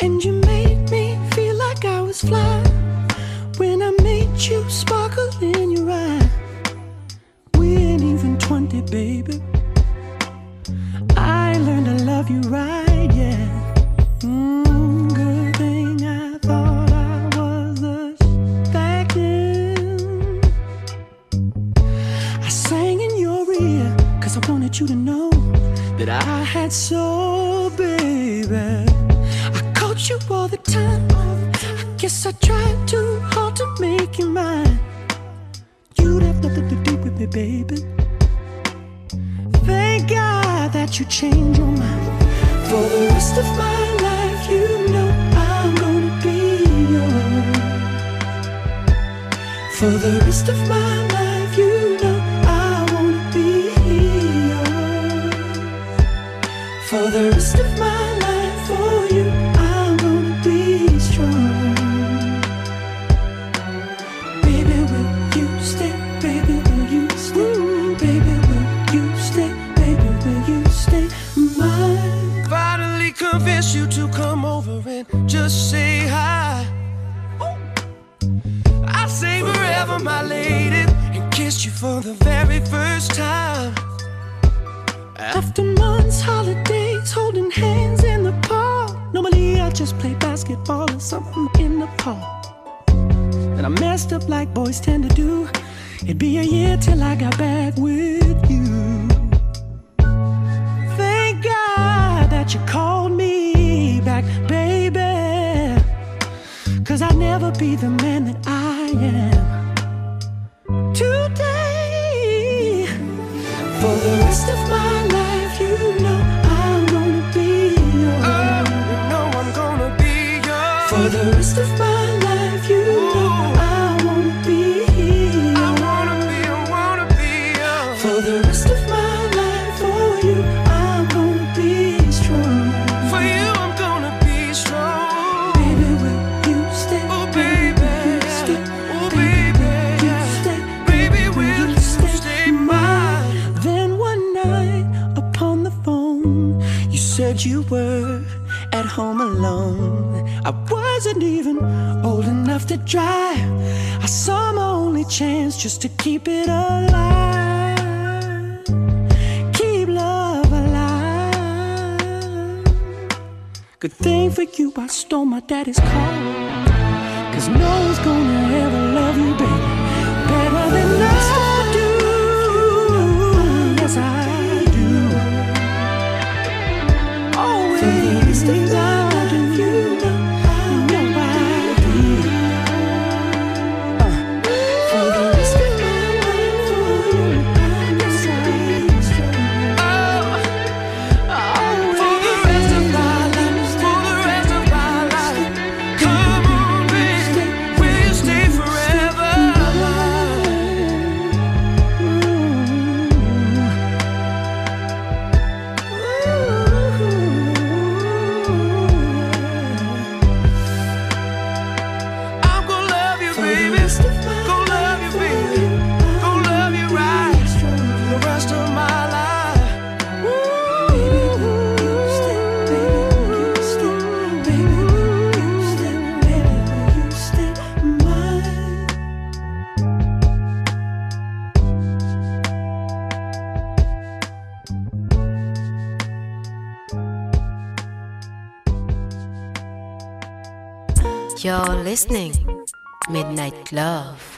And you made me feel like I was flying when I made you sparkle in your eye. We ain't even 20, baby. I learned to love you right, wanted you to know that I had soul, baby. I called you all the time. I guess I tried too hard to make you mine. You'd have nothing to do with me, baby. Thank God that you changed your mind. For the rest of my life, you know I'm gonna be yours. For the rest of my For the rest of my life, for you, I'm gonna be strong. Baby, will you stay? Baby, will you stay? Baby, will you stay? Baby, will you stay mine? Finally convince you to come over and just say hi. I'll say forever, my lady, and kiss you for the very first time. Just play basketball or something in the park. And I messed up like boys tend to do. It'd be a year till I got back with you. Thank God that you called me back, baby. Cause I'd never be the man that I enough to drive. I saw my only chance just to keep it alive. Keep love alive. Good thing for you, I stole my daddy's car. Cause no one's gonna listening. Midnight Love.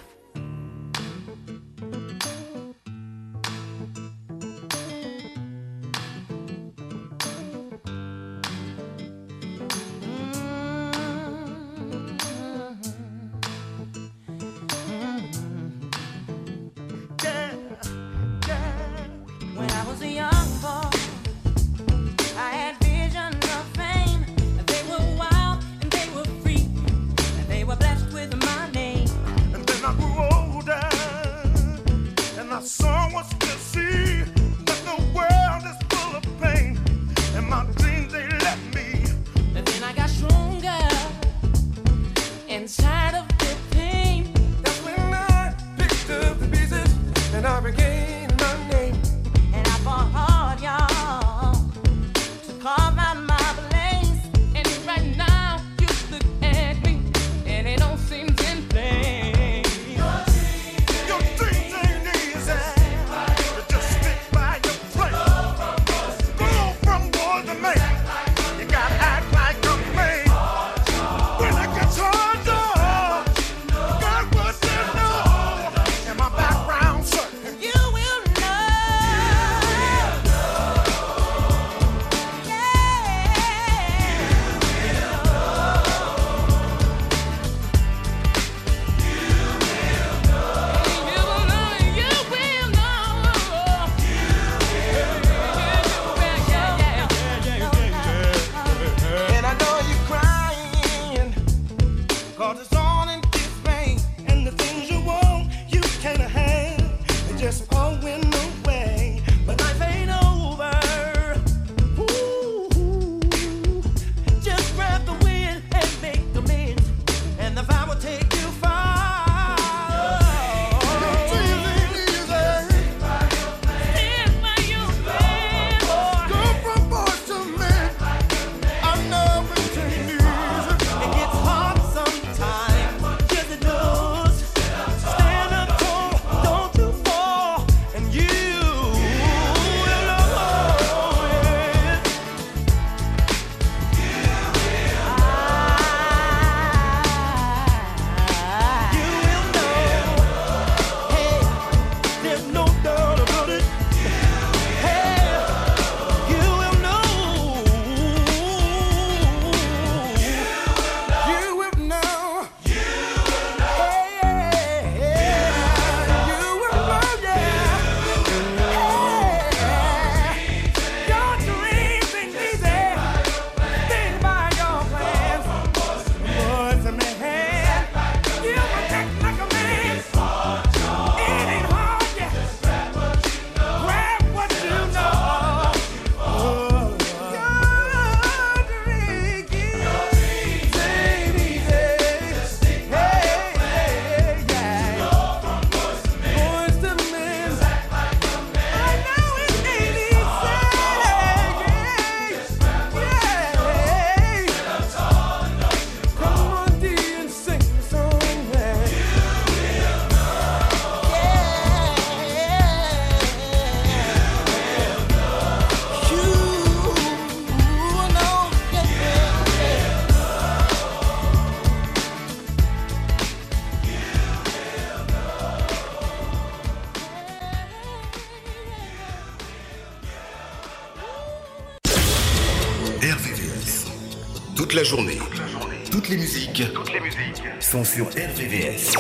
sont sur RVVS.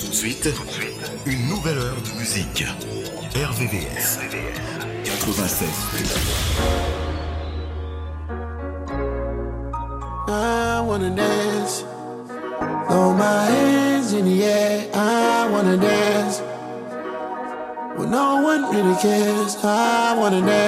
Tout de suite, une nouvelle heure de musique. RVVS 96. I wanna dance. Throw my hands in the air. I wanna dance. When no one really cares. I wanna dance.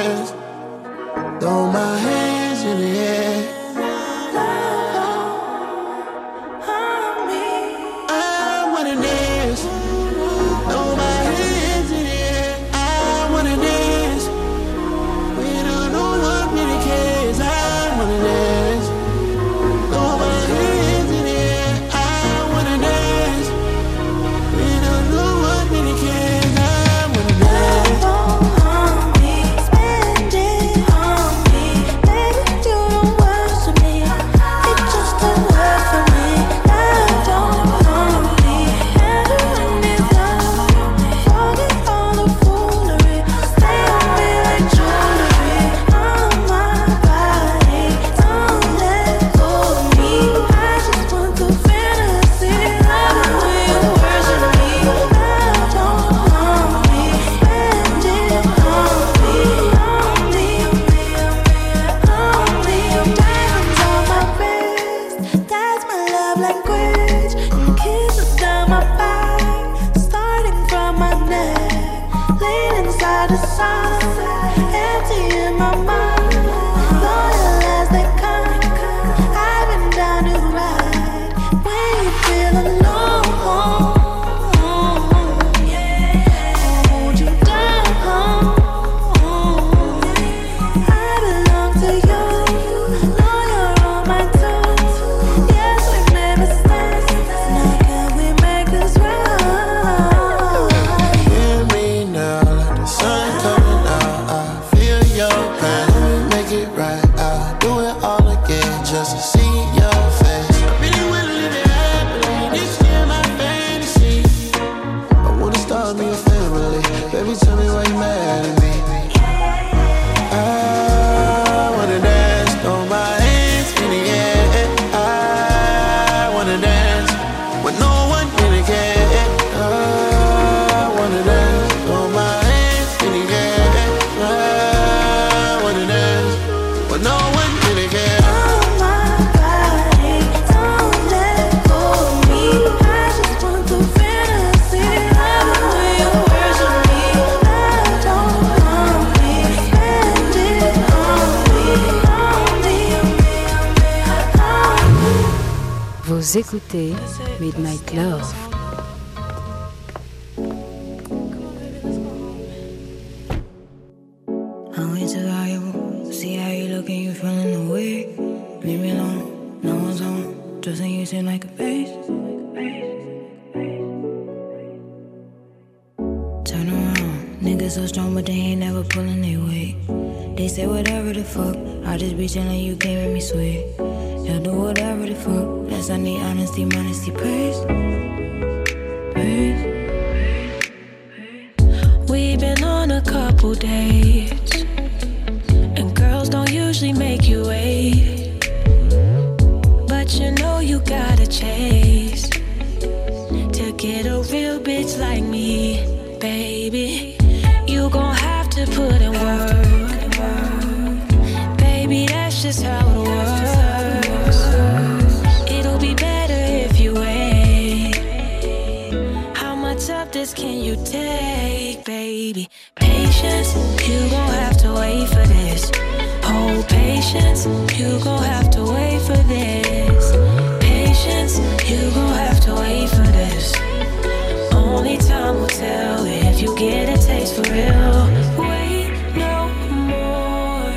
Get a real bitch like me, baby. You gon' have to put in work. Baby, that's just how Will. Wait no more.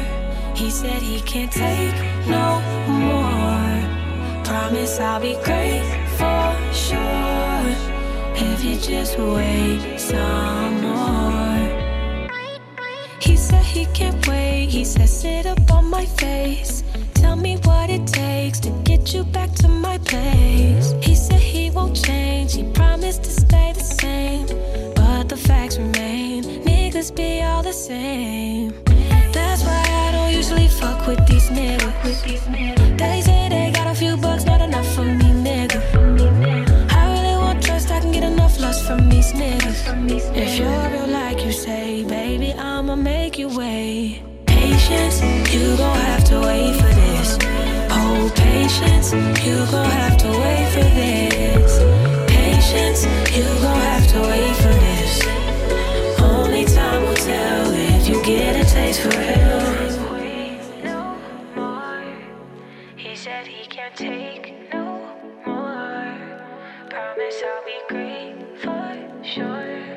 He said he can't take no more. Promise I'll be great for sure. If you just wait some more. He said he can't wait. He said sit up on my face. Tell me what it takes to get you back. same. That's why I don't usually fuck with these niggas. They say they got a few bucks, not enough for me, nigga. I really want trust, I can get enough lust from these niggas. If you're real like you say, baby, I'ma make you wait. Patience, you gon' have to wait for this. Hold patience, you gon' have to wait for this. Patience, you gon' have to wait. Get a taste for real. He said he can't take no more. Promise I'll be great for sure.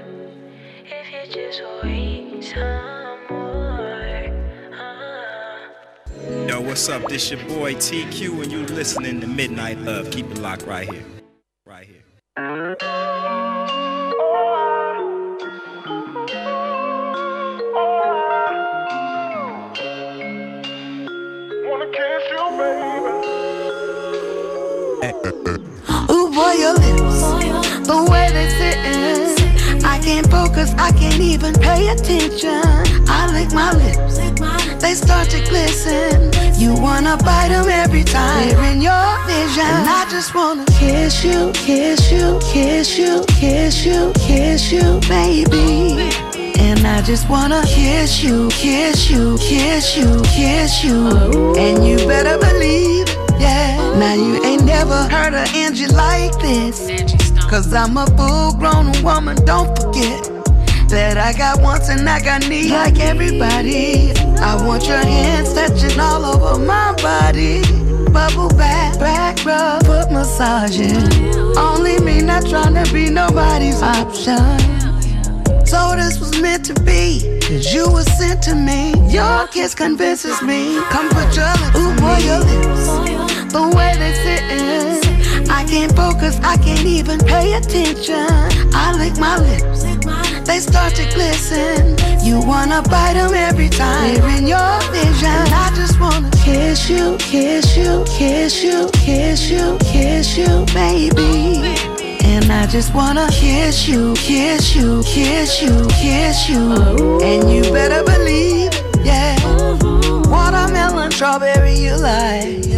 If you just wait some more. Uh-huh. Yo, what's up? This your boy TQ, and you listening to Midnight Love. Keep it locked right here. Right here. Ooh, boy, your lips, the way they sitting. I can't focus, I can't even pay attention. I lick my lips, they start to glisten. You wanna bite them every time they're in your vision. And I just wanna kiss you, kiss you, kiss you, kiss you, kiss you, baby. And I just wanna kiss you, kiss you, kiss you, kiss you. And you better believe yeah. Now you ain't never heard of Angie like this. Cause I'm a full grown woman, don't forget. That I got wants and I got needs like everybody. I want your hands touching all over my body. Bubble bath, back rub, foot massaging. Only me, not trying to be nobody's option. So this was meant to be, cause you were sent to me. Your kiss convinces me. Come put your lips Ooh, boy, your lips. The way they sitting. I can't focus, I can't even pay attention. I lick my lips. They start to glisten. You wanna bite them every time they're in your vision. And I just wanna kiss you, kiss you, kiss you, kiss you, kiss you, baby. And I just wanna kiss you, kiss you, kiss you, kiss you. And you better believe, yeah. Watermelon, strawberry, you like.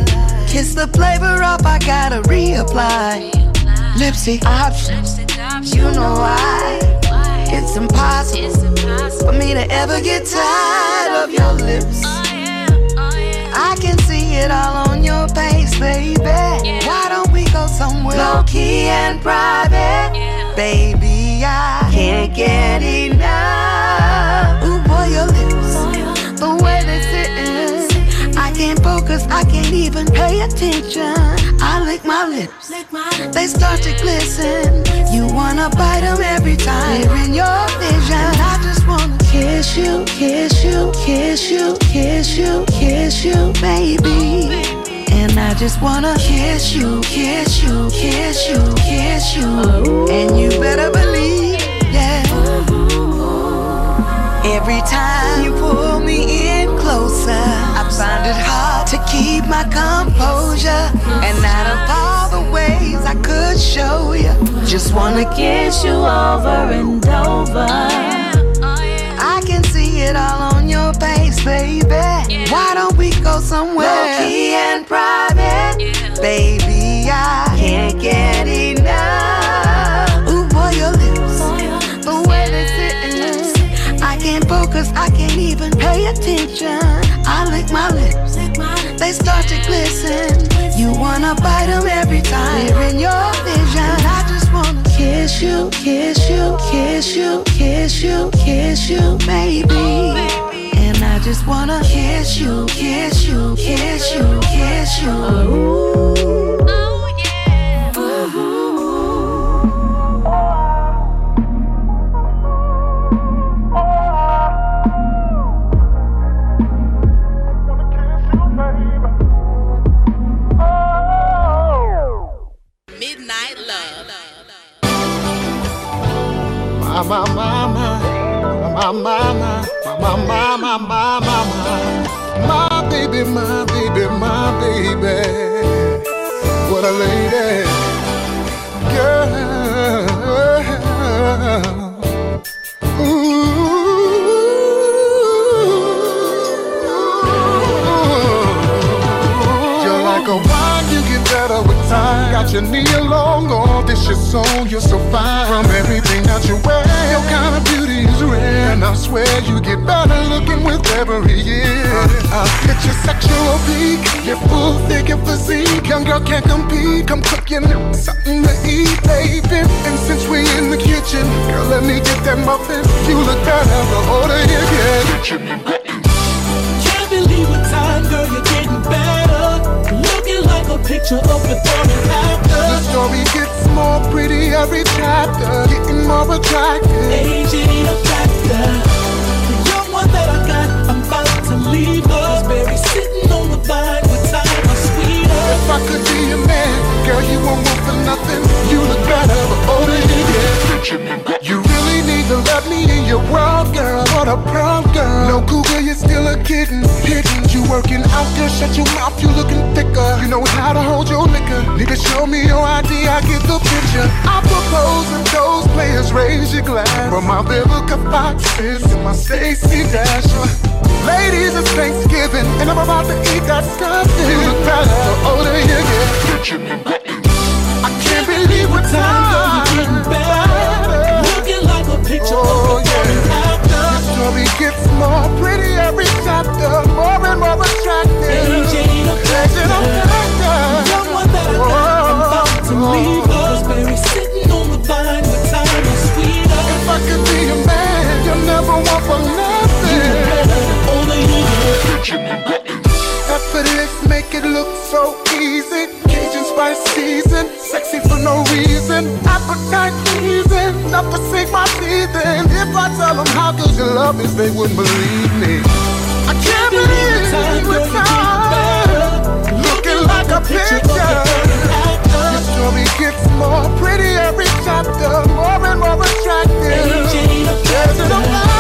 Kiss the flavor up, I gotta reapply. Lipsy options, you know why. It's impossible for me to ever get tired of your lips. I can see it all on your face, baby. Why don't we go somewhere low key and private? Baby, I can't get enough. Ooh, boy, your lips, the way they sitting. I can't focus, I can't even pay attention. I lick my lips, they start to glisten. You wanna bite them every time they're in your vision. And I just wanna kiss you, kiss you, kiss you, kiss you, kiss you, baby. And I just wanna kiss you, kiss you, kiss you, kiss you. And you better believe, yeah. Every time you pull me in closer, I find it hard to keep my composure. And out of all the ways I could show you, just wanna kiss you over and over. I can see it all on your face, baby. Why don't we go somewhere low key and private? Baby, I can't get enough. I can't even pay attention. I lick my lips, they start to glisten. You wanna bite them every time they're in your vision. I just wanna kiss you, kiss you, kiss you, kiss you, kiss you, baby. And I just wanna kiss you, kiss you, kiss you, kiss you. Ooh. Young girl can't compete, come cook you something to eat, baby. And since we in the kitchen, girl, let me get that muffin. You look better the older you get. Can't believe what time, girl, you're getting better. Looking like a picture of before and after. The story gets more pretty every chapter, getting more attractive. Age ain't a factor. The young one that I got, I'm about to leave her. If I could be your man, girl, you won't want for nothing. You look better the older you get. You really need to let me in your world, girl. What a proud girl. No cougar, you're still a kitten. Hidden, you working out, girl. Shut your mouth, you looking thicker. You know how to hold your liquor. Need to show me your ID, I get the picture. I propose and those players raise your glass. For my Vivica Foxes and my Stacy Dasher. Ladies, it's Thanksgiving, and I'm about to eat that stuff. You look better the older you get. I can't believe what time you're getting better. Looking like a picture oh, of and after. Story gets more pretty every chapter, more and more attractive. Age ain't a factor. Young one that I oh, got, I'm about to oh, oh. leave her. Sitting on the vine with time was sweeter. If I could be a man, you'll never want for nothing. Get. Effortless, make it look so easy. Cajun spice season, sexy for no reason. Appetite pleasing, to sink my teeth in. If I tell them how good your love is, they wouldn't believe me. I can't believe what time, looking like a picture. Your story gets more pretty every chapter, more and more attractive. Age ain't a There's no factor.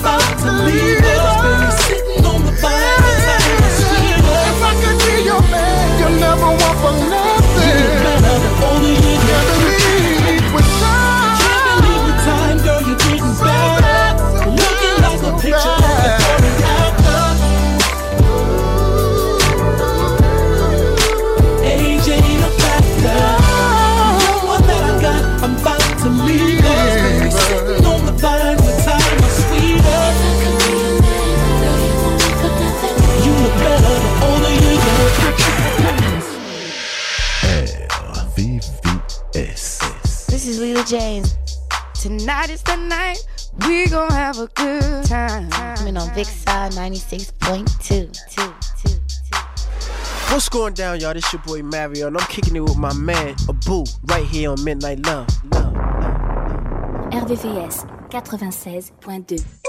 About to leave her. Berry sitting on the was. If I could be your man, you'll never want for nothing. This is Lila James. Tonight is the night we gon' have a good time. Coming on Vixar 96.2. What's going down, y'all? This your boy Mario, and I'm kicking it with my man Abu right here on Midnight Love. Love. RVVS 96.2.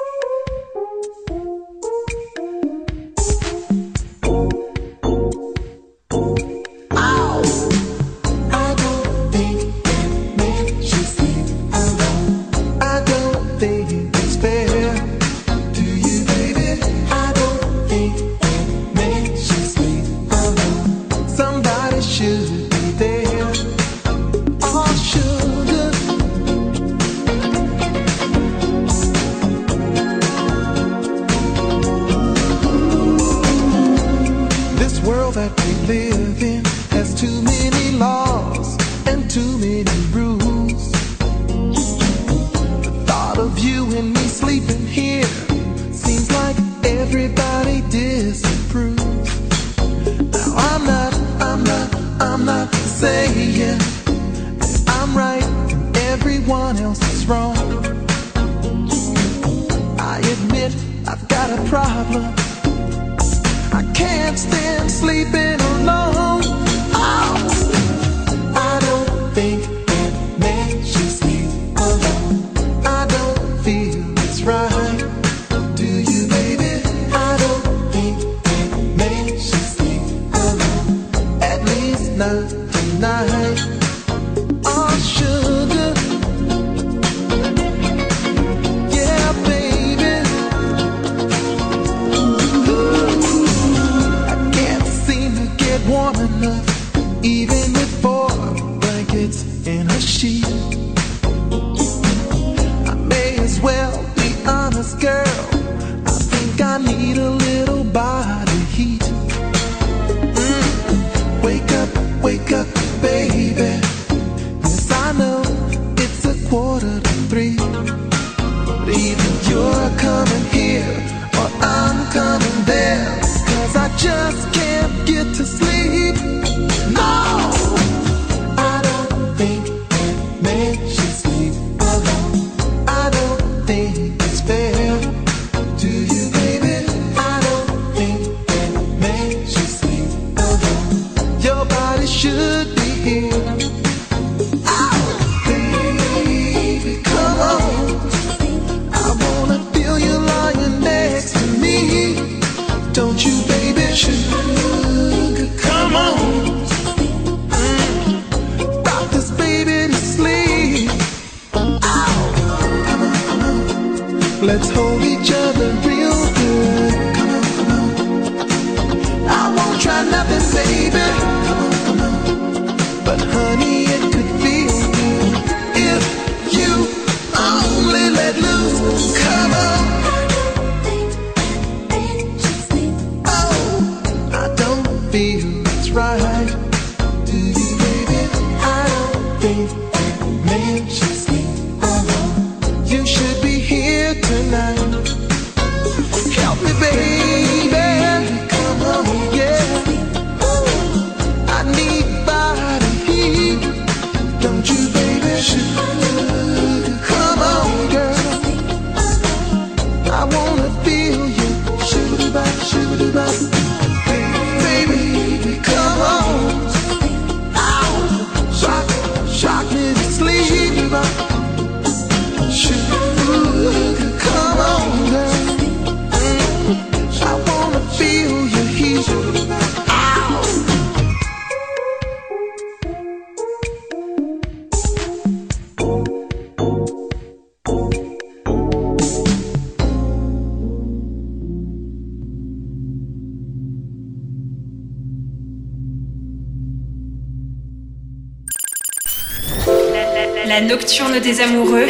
amoureux.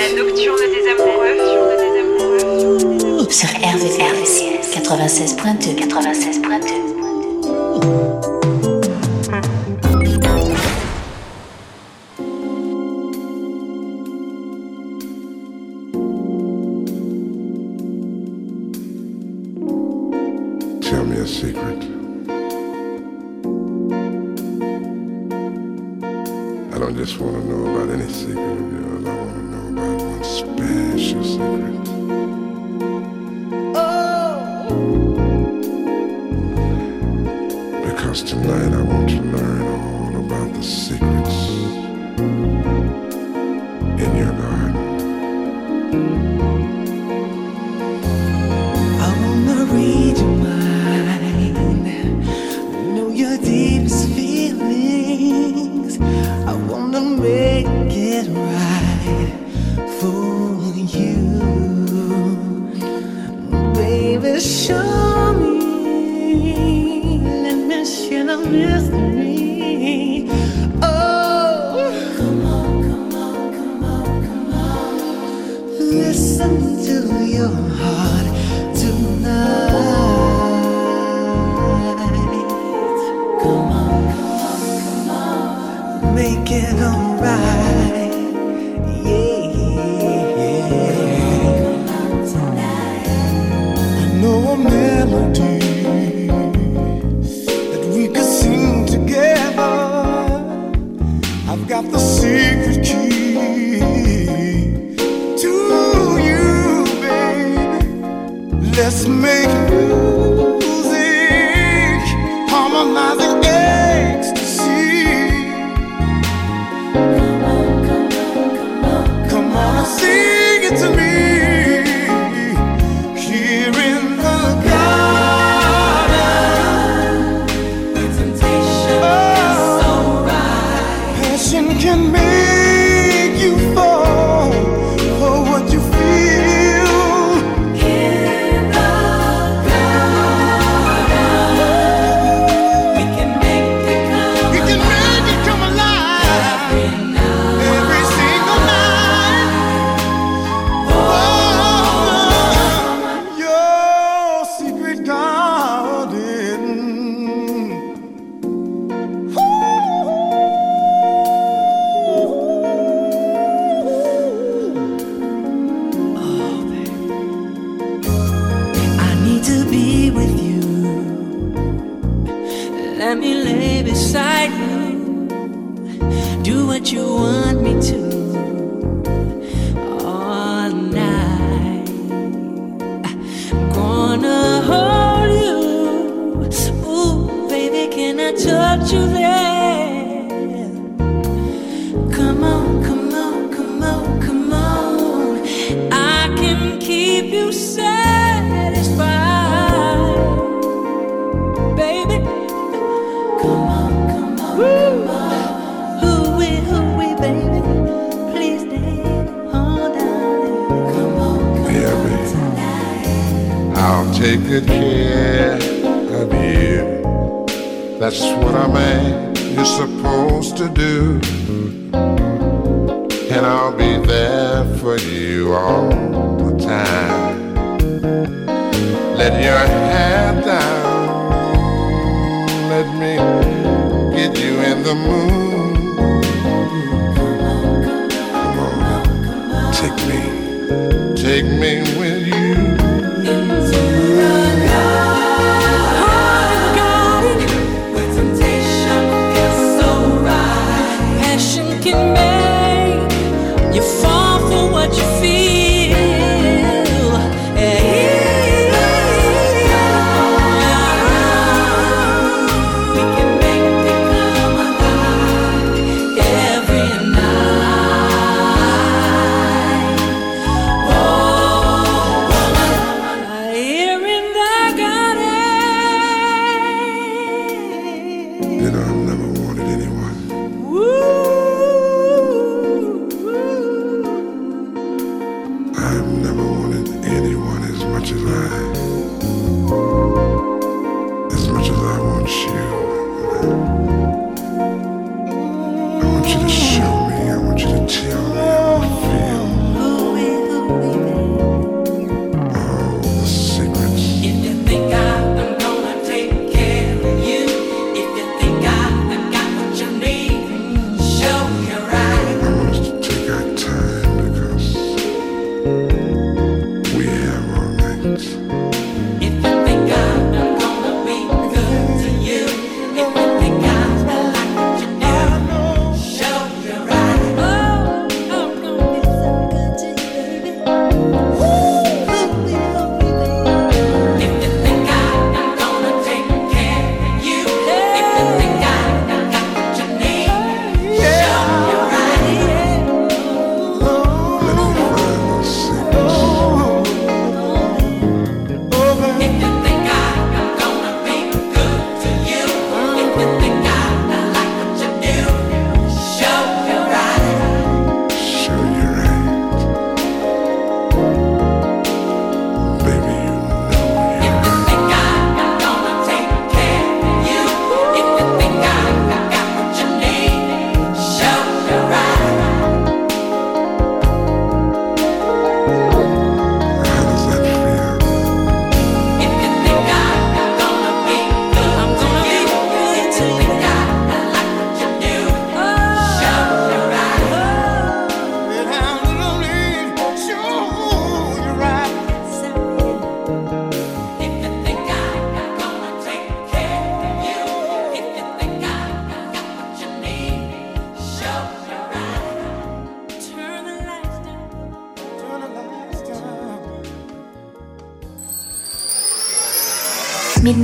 That's what a man is supposed to do. And I'll be there for you all the time. Let your hand down. Let me get you in the mood. Come on, come on. Take me, take me with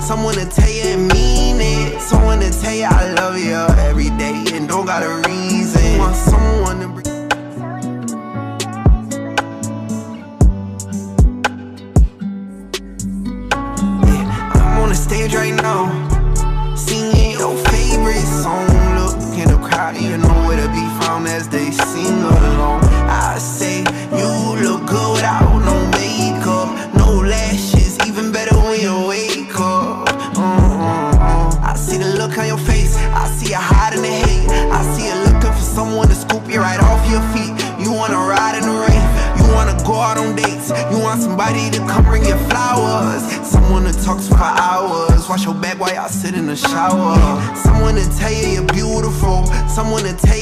Someone to tell you and mean it. Someone to tell you I love you every day and don't got a reason. Want someone to. the shower. Someone to tell you you're beautiful. Someone to tell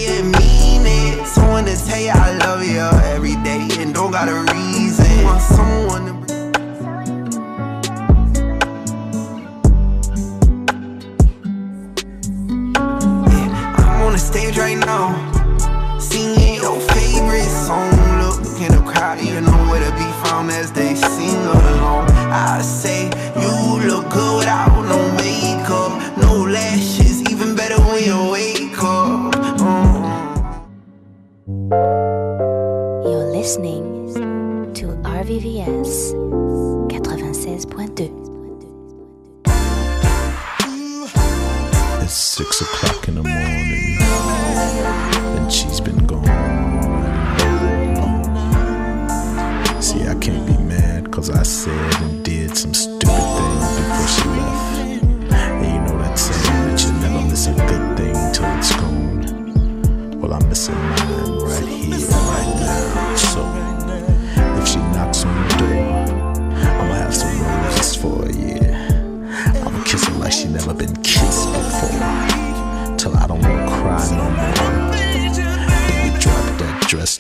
RVVS 96.2. It's six o'clock in the morning, and she's been gone. See, I can't be mad, cause I said and did some stuff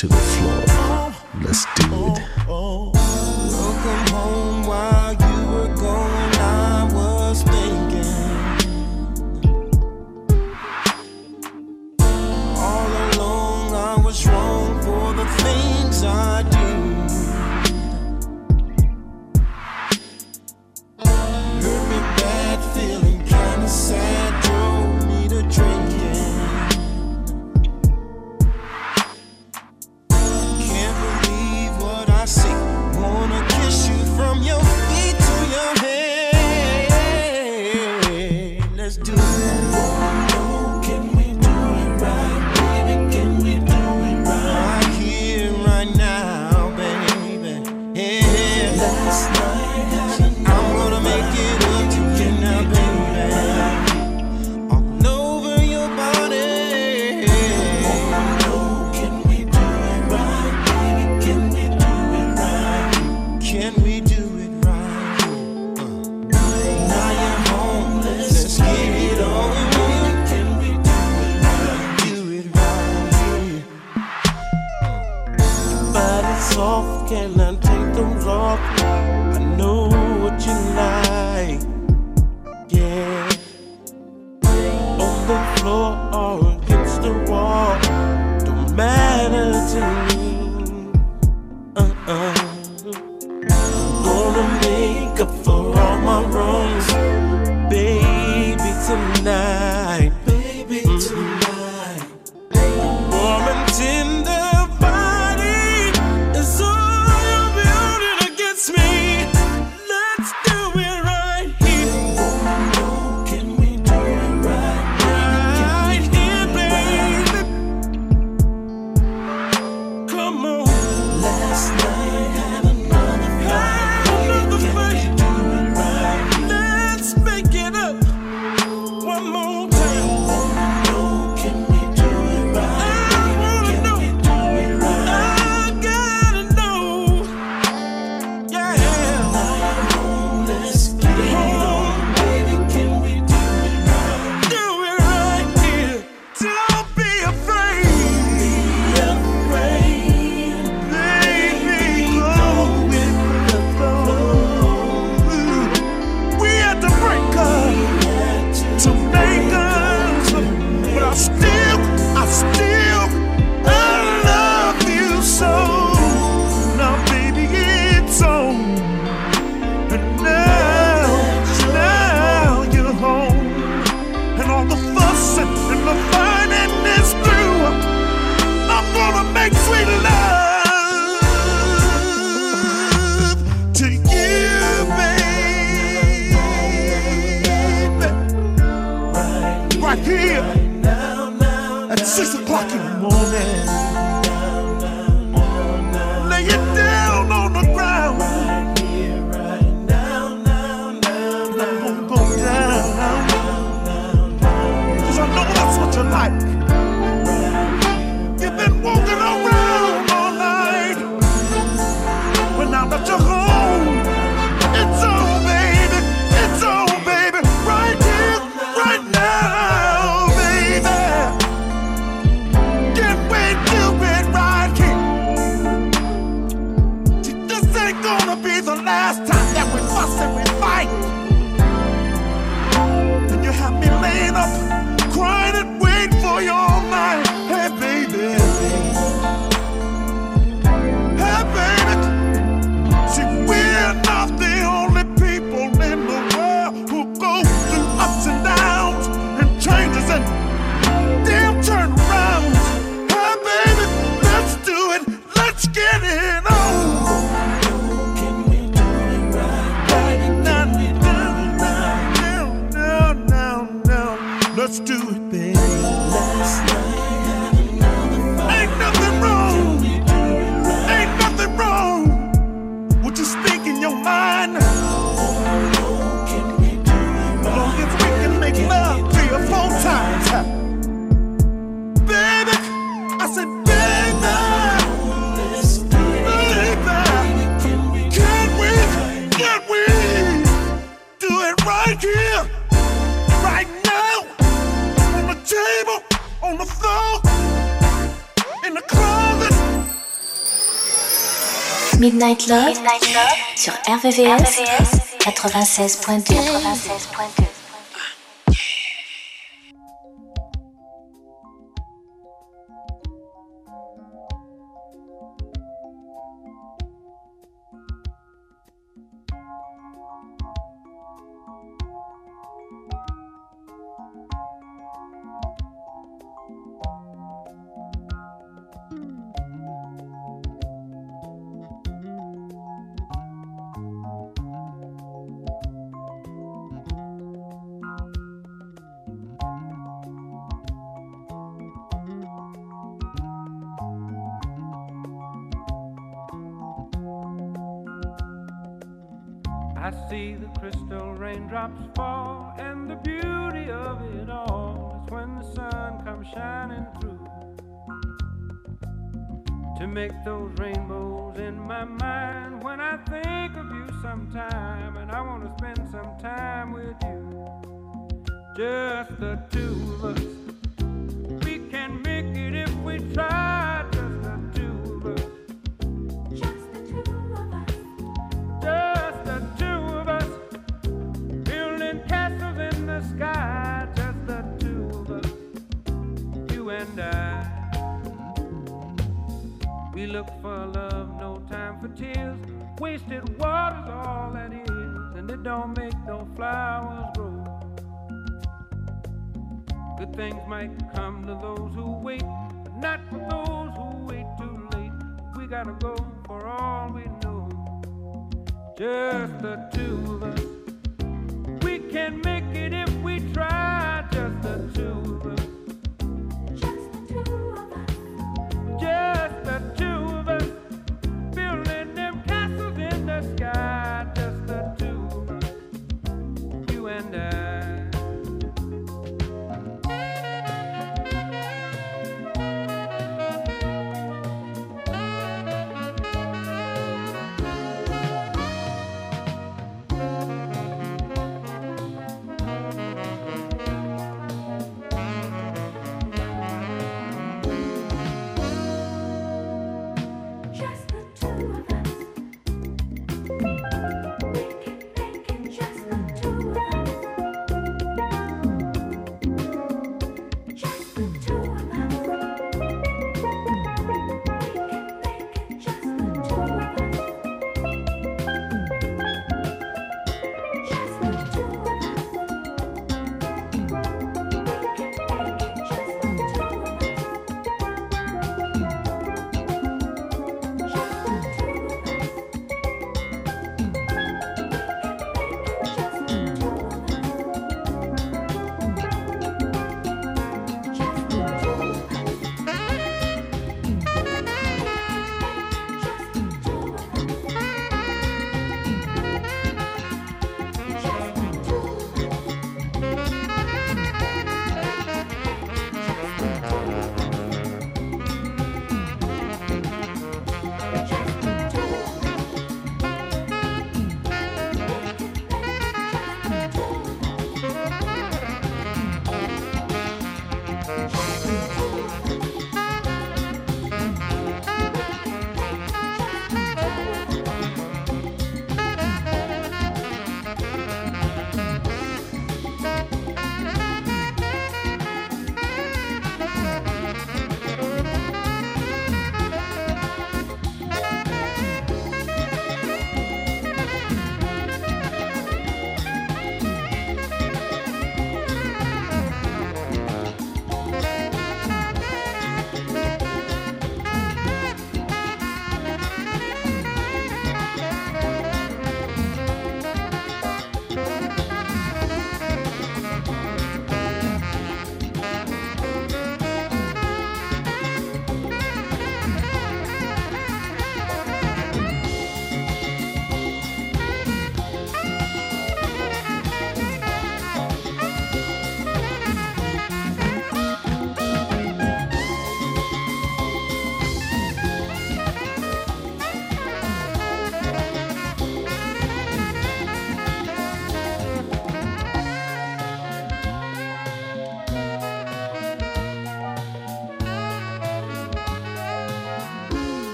to the floor. Let's do RVVS, 96.2. 96.2.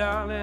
darling.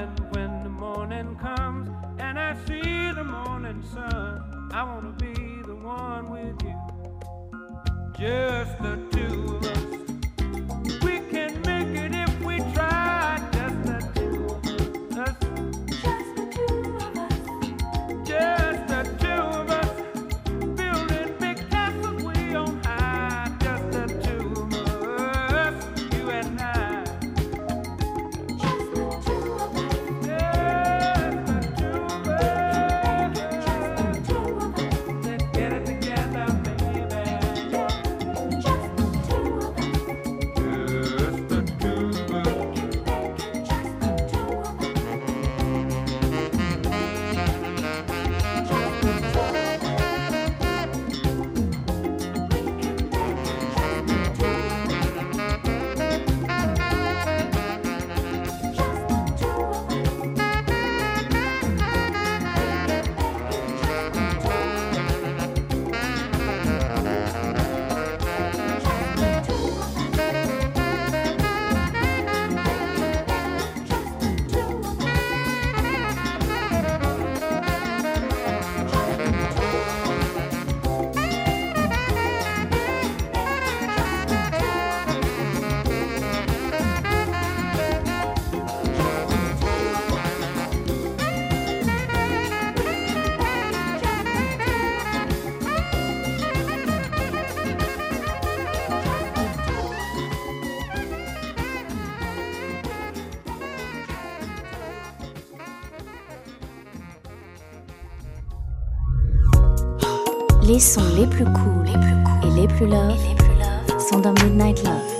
les sons les plus cool, les plus cool et les plus love, les plus love sont dans Midnight Love.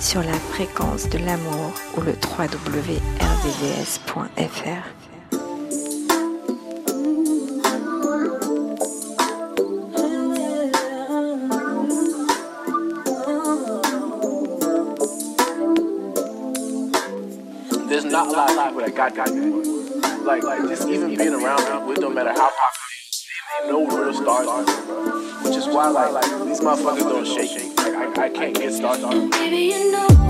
Sur la fréquence de l'amour ou le www.rdvs.fr. There's not a lot. Like, like just even being around it matter how popular they no real stars. which is why like these motherfuckers don't shake. Like, I, I can't get started. Baby, you know.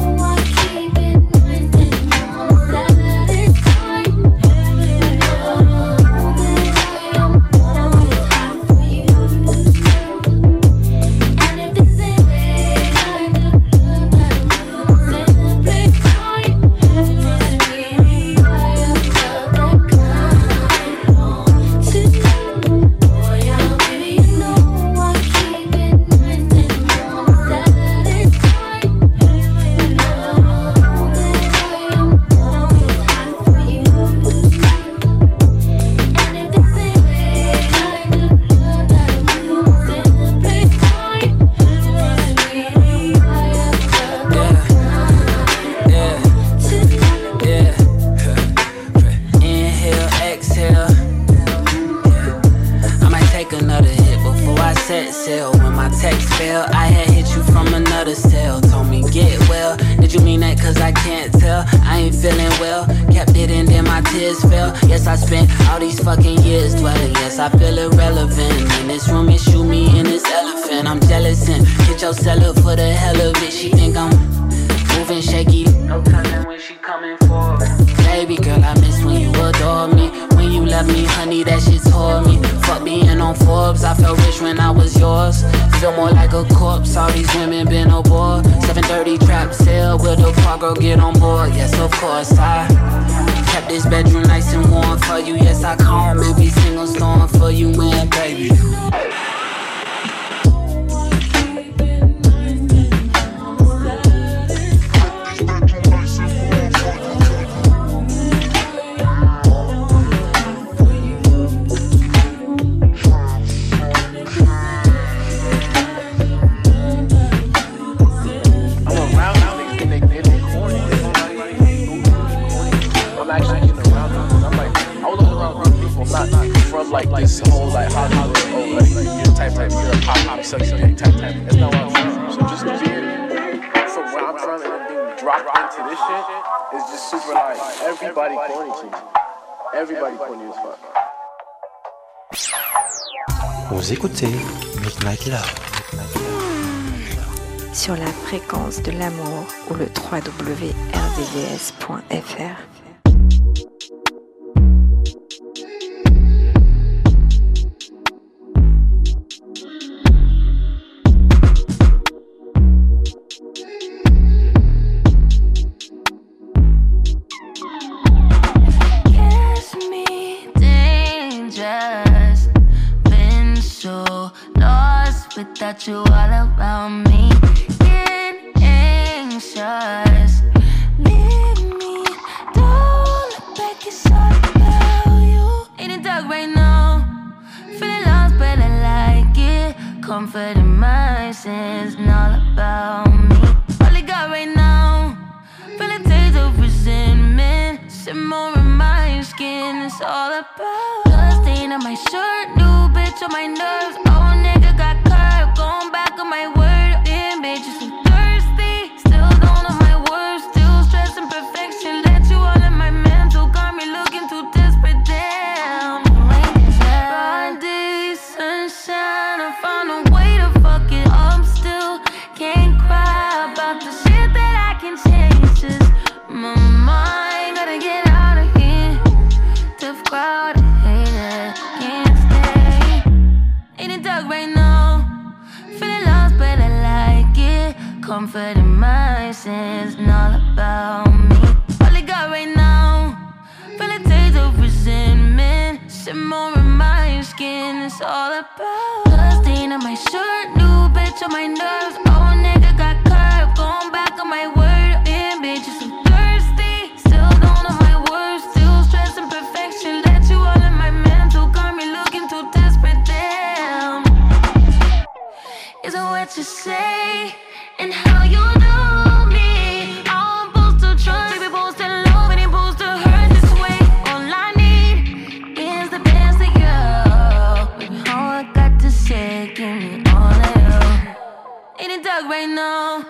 in the dark right now.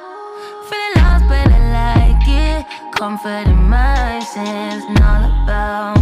Feeling lost, but I like it. Comfort in my sins and all about.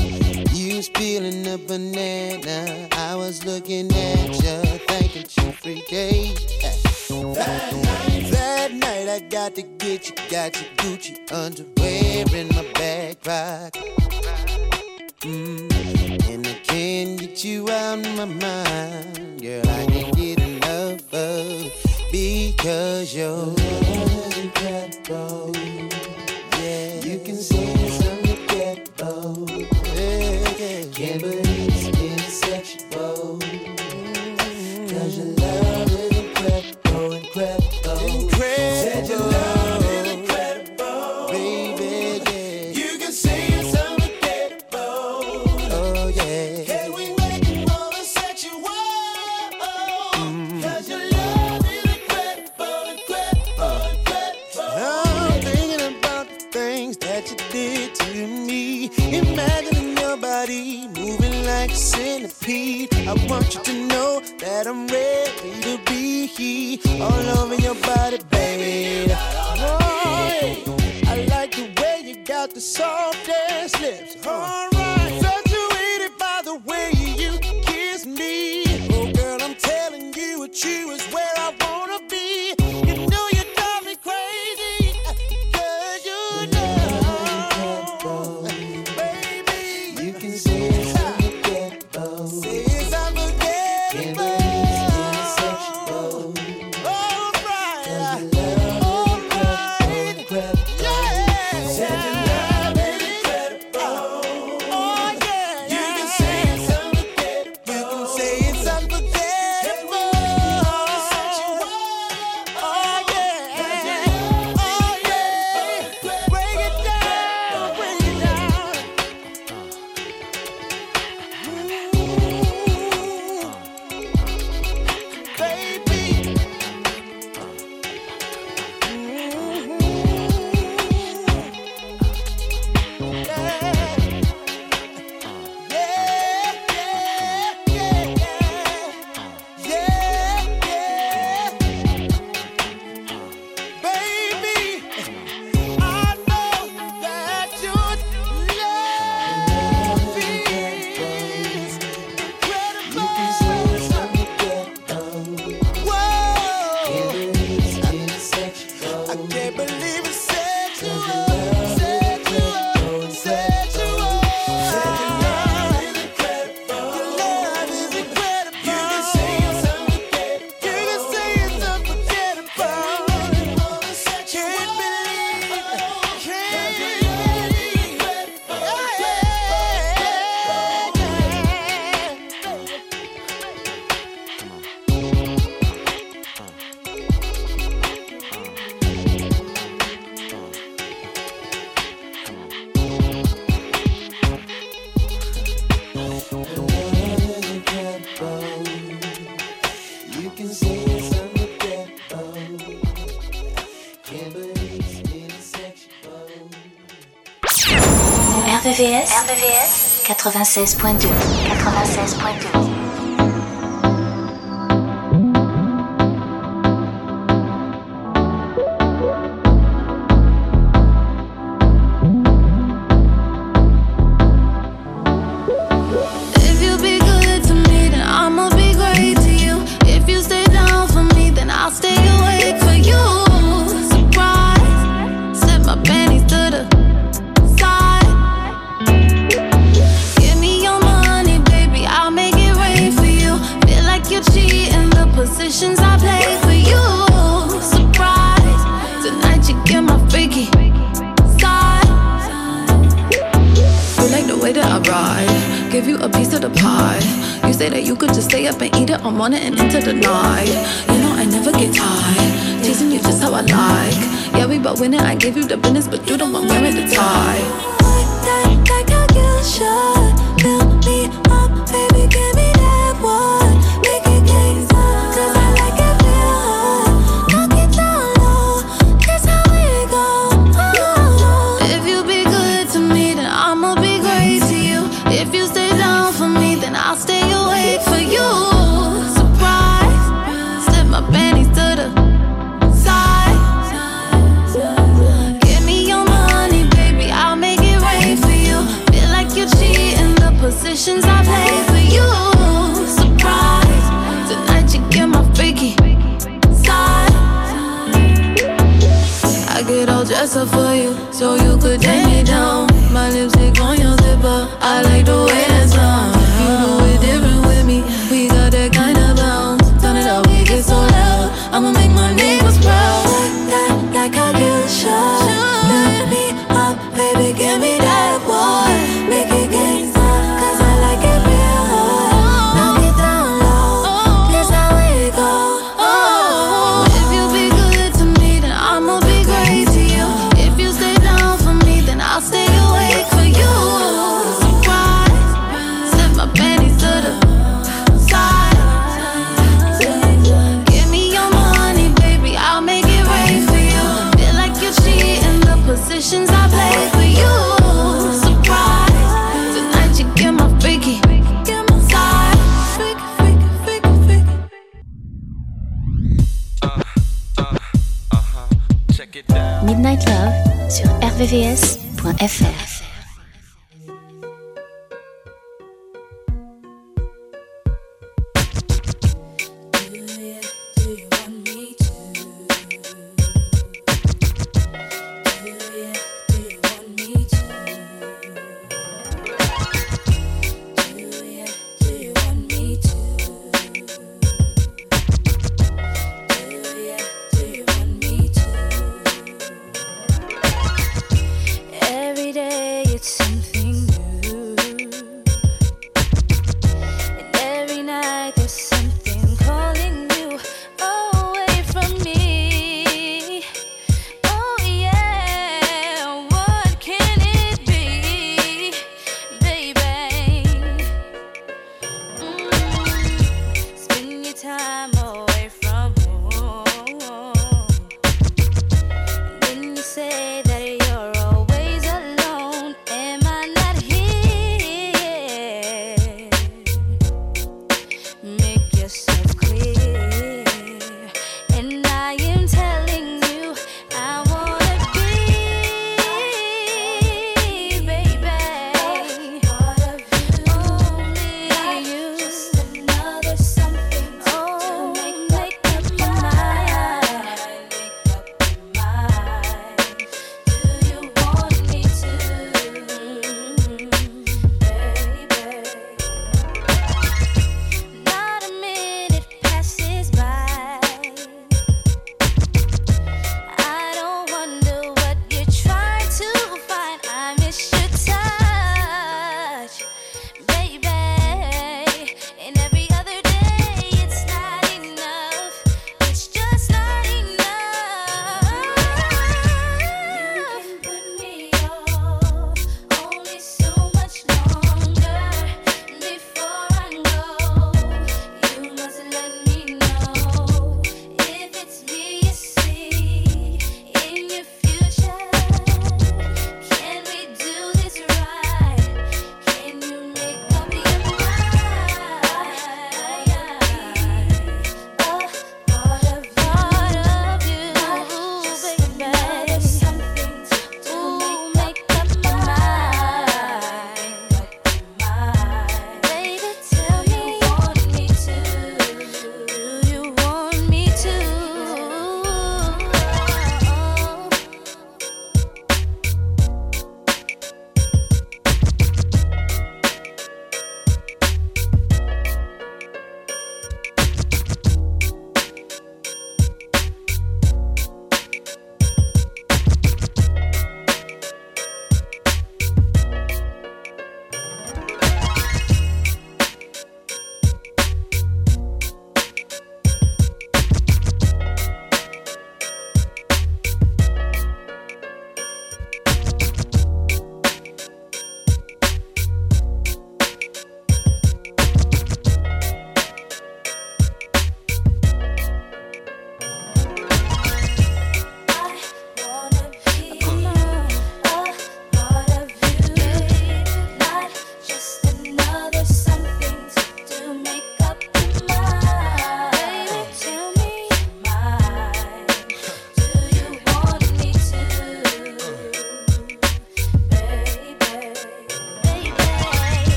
was peeling a banana. I was looking at you, thinking you free day. That night, that night I got to get you, got your Gucci underwear in my back pocket. Mm. And I can't get you out of my mind, girl. I can't get enough of because your love is incredible. want you to know that I'm ready to be all over your body, baby. Oh, I like the way you got the softest lips. 96.2 96.2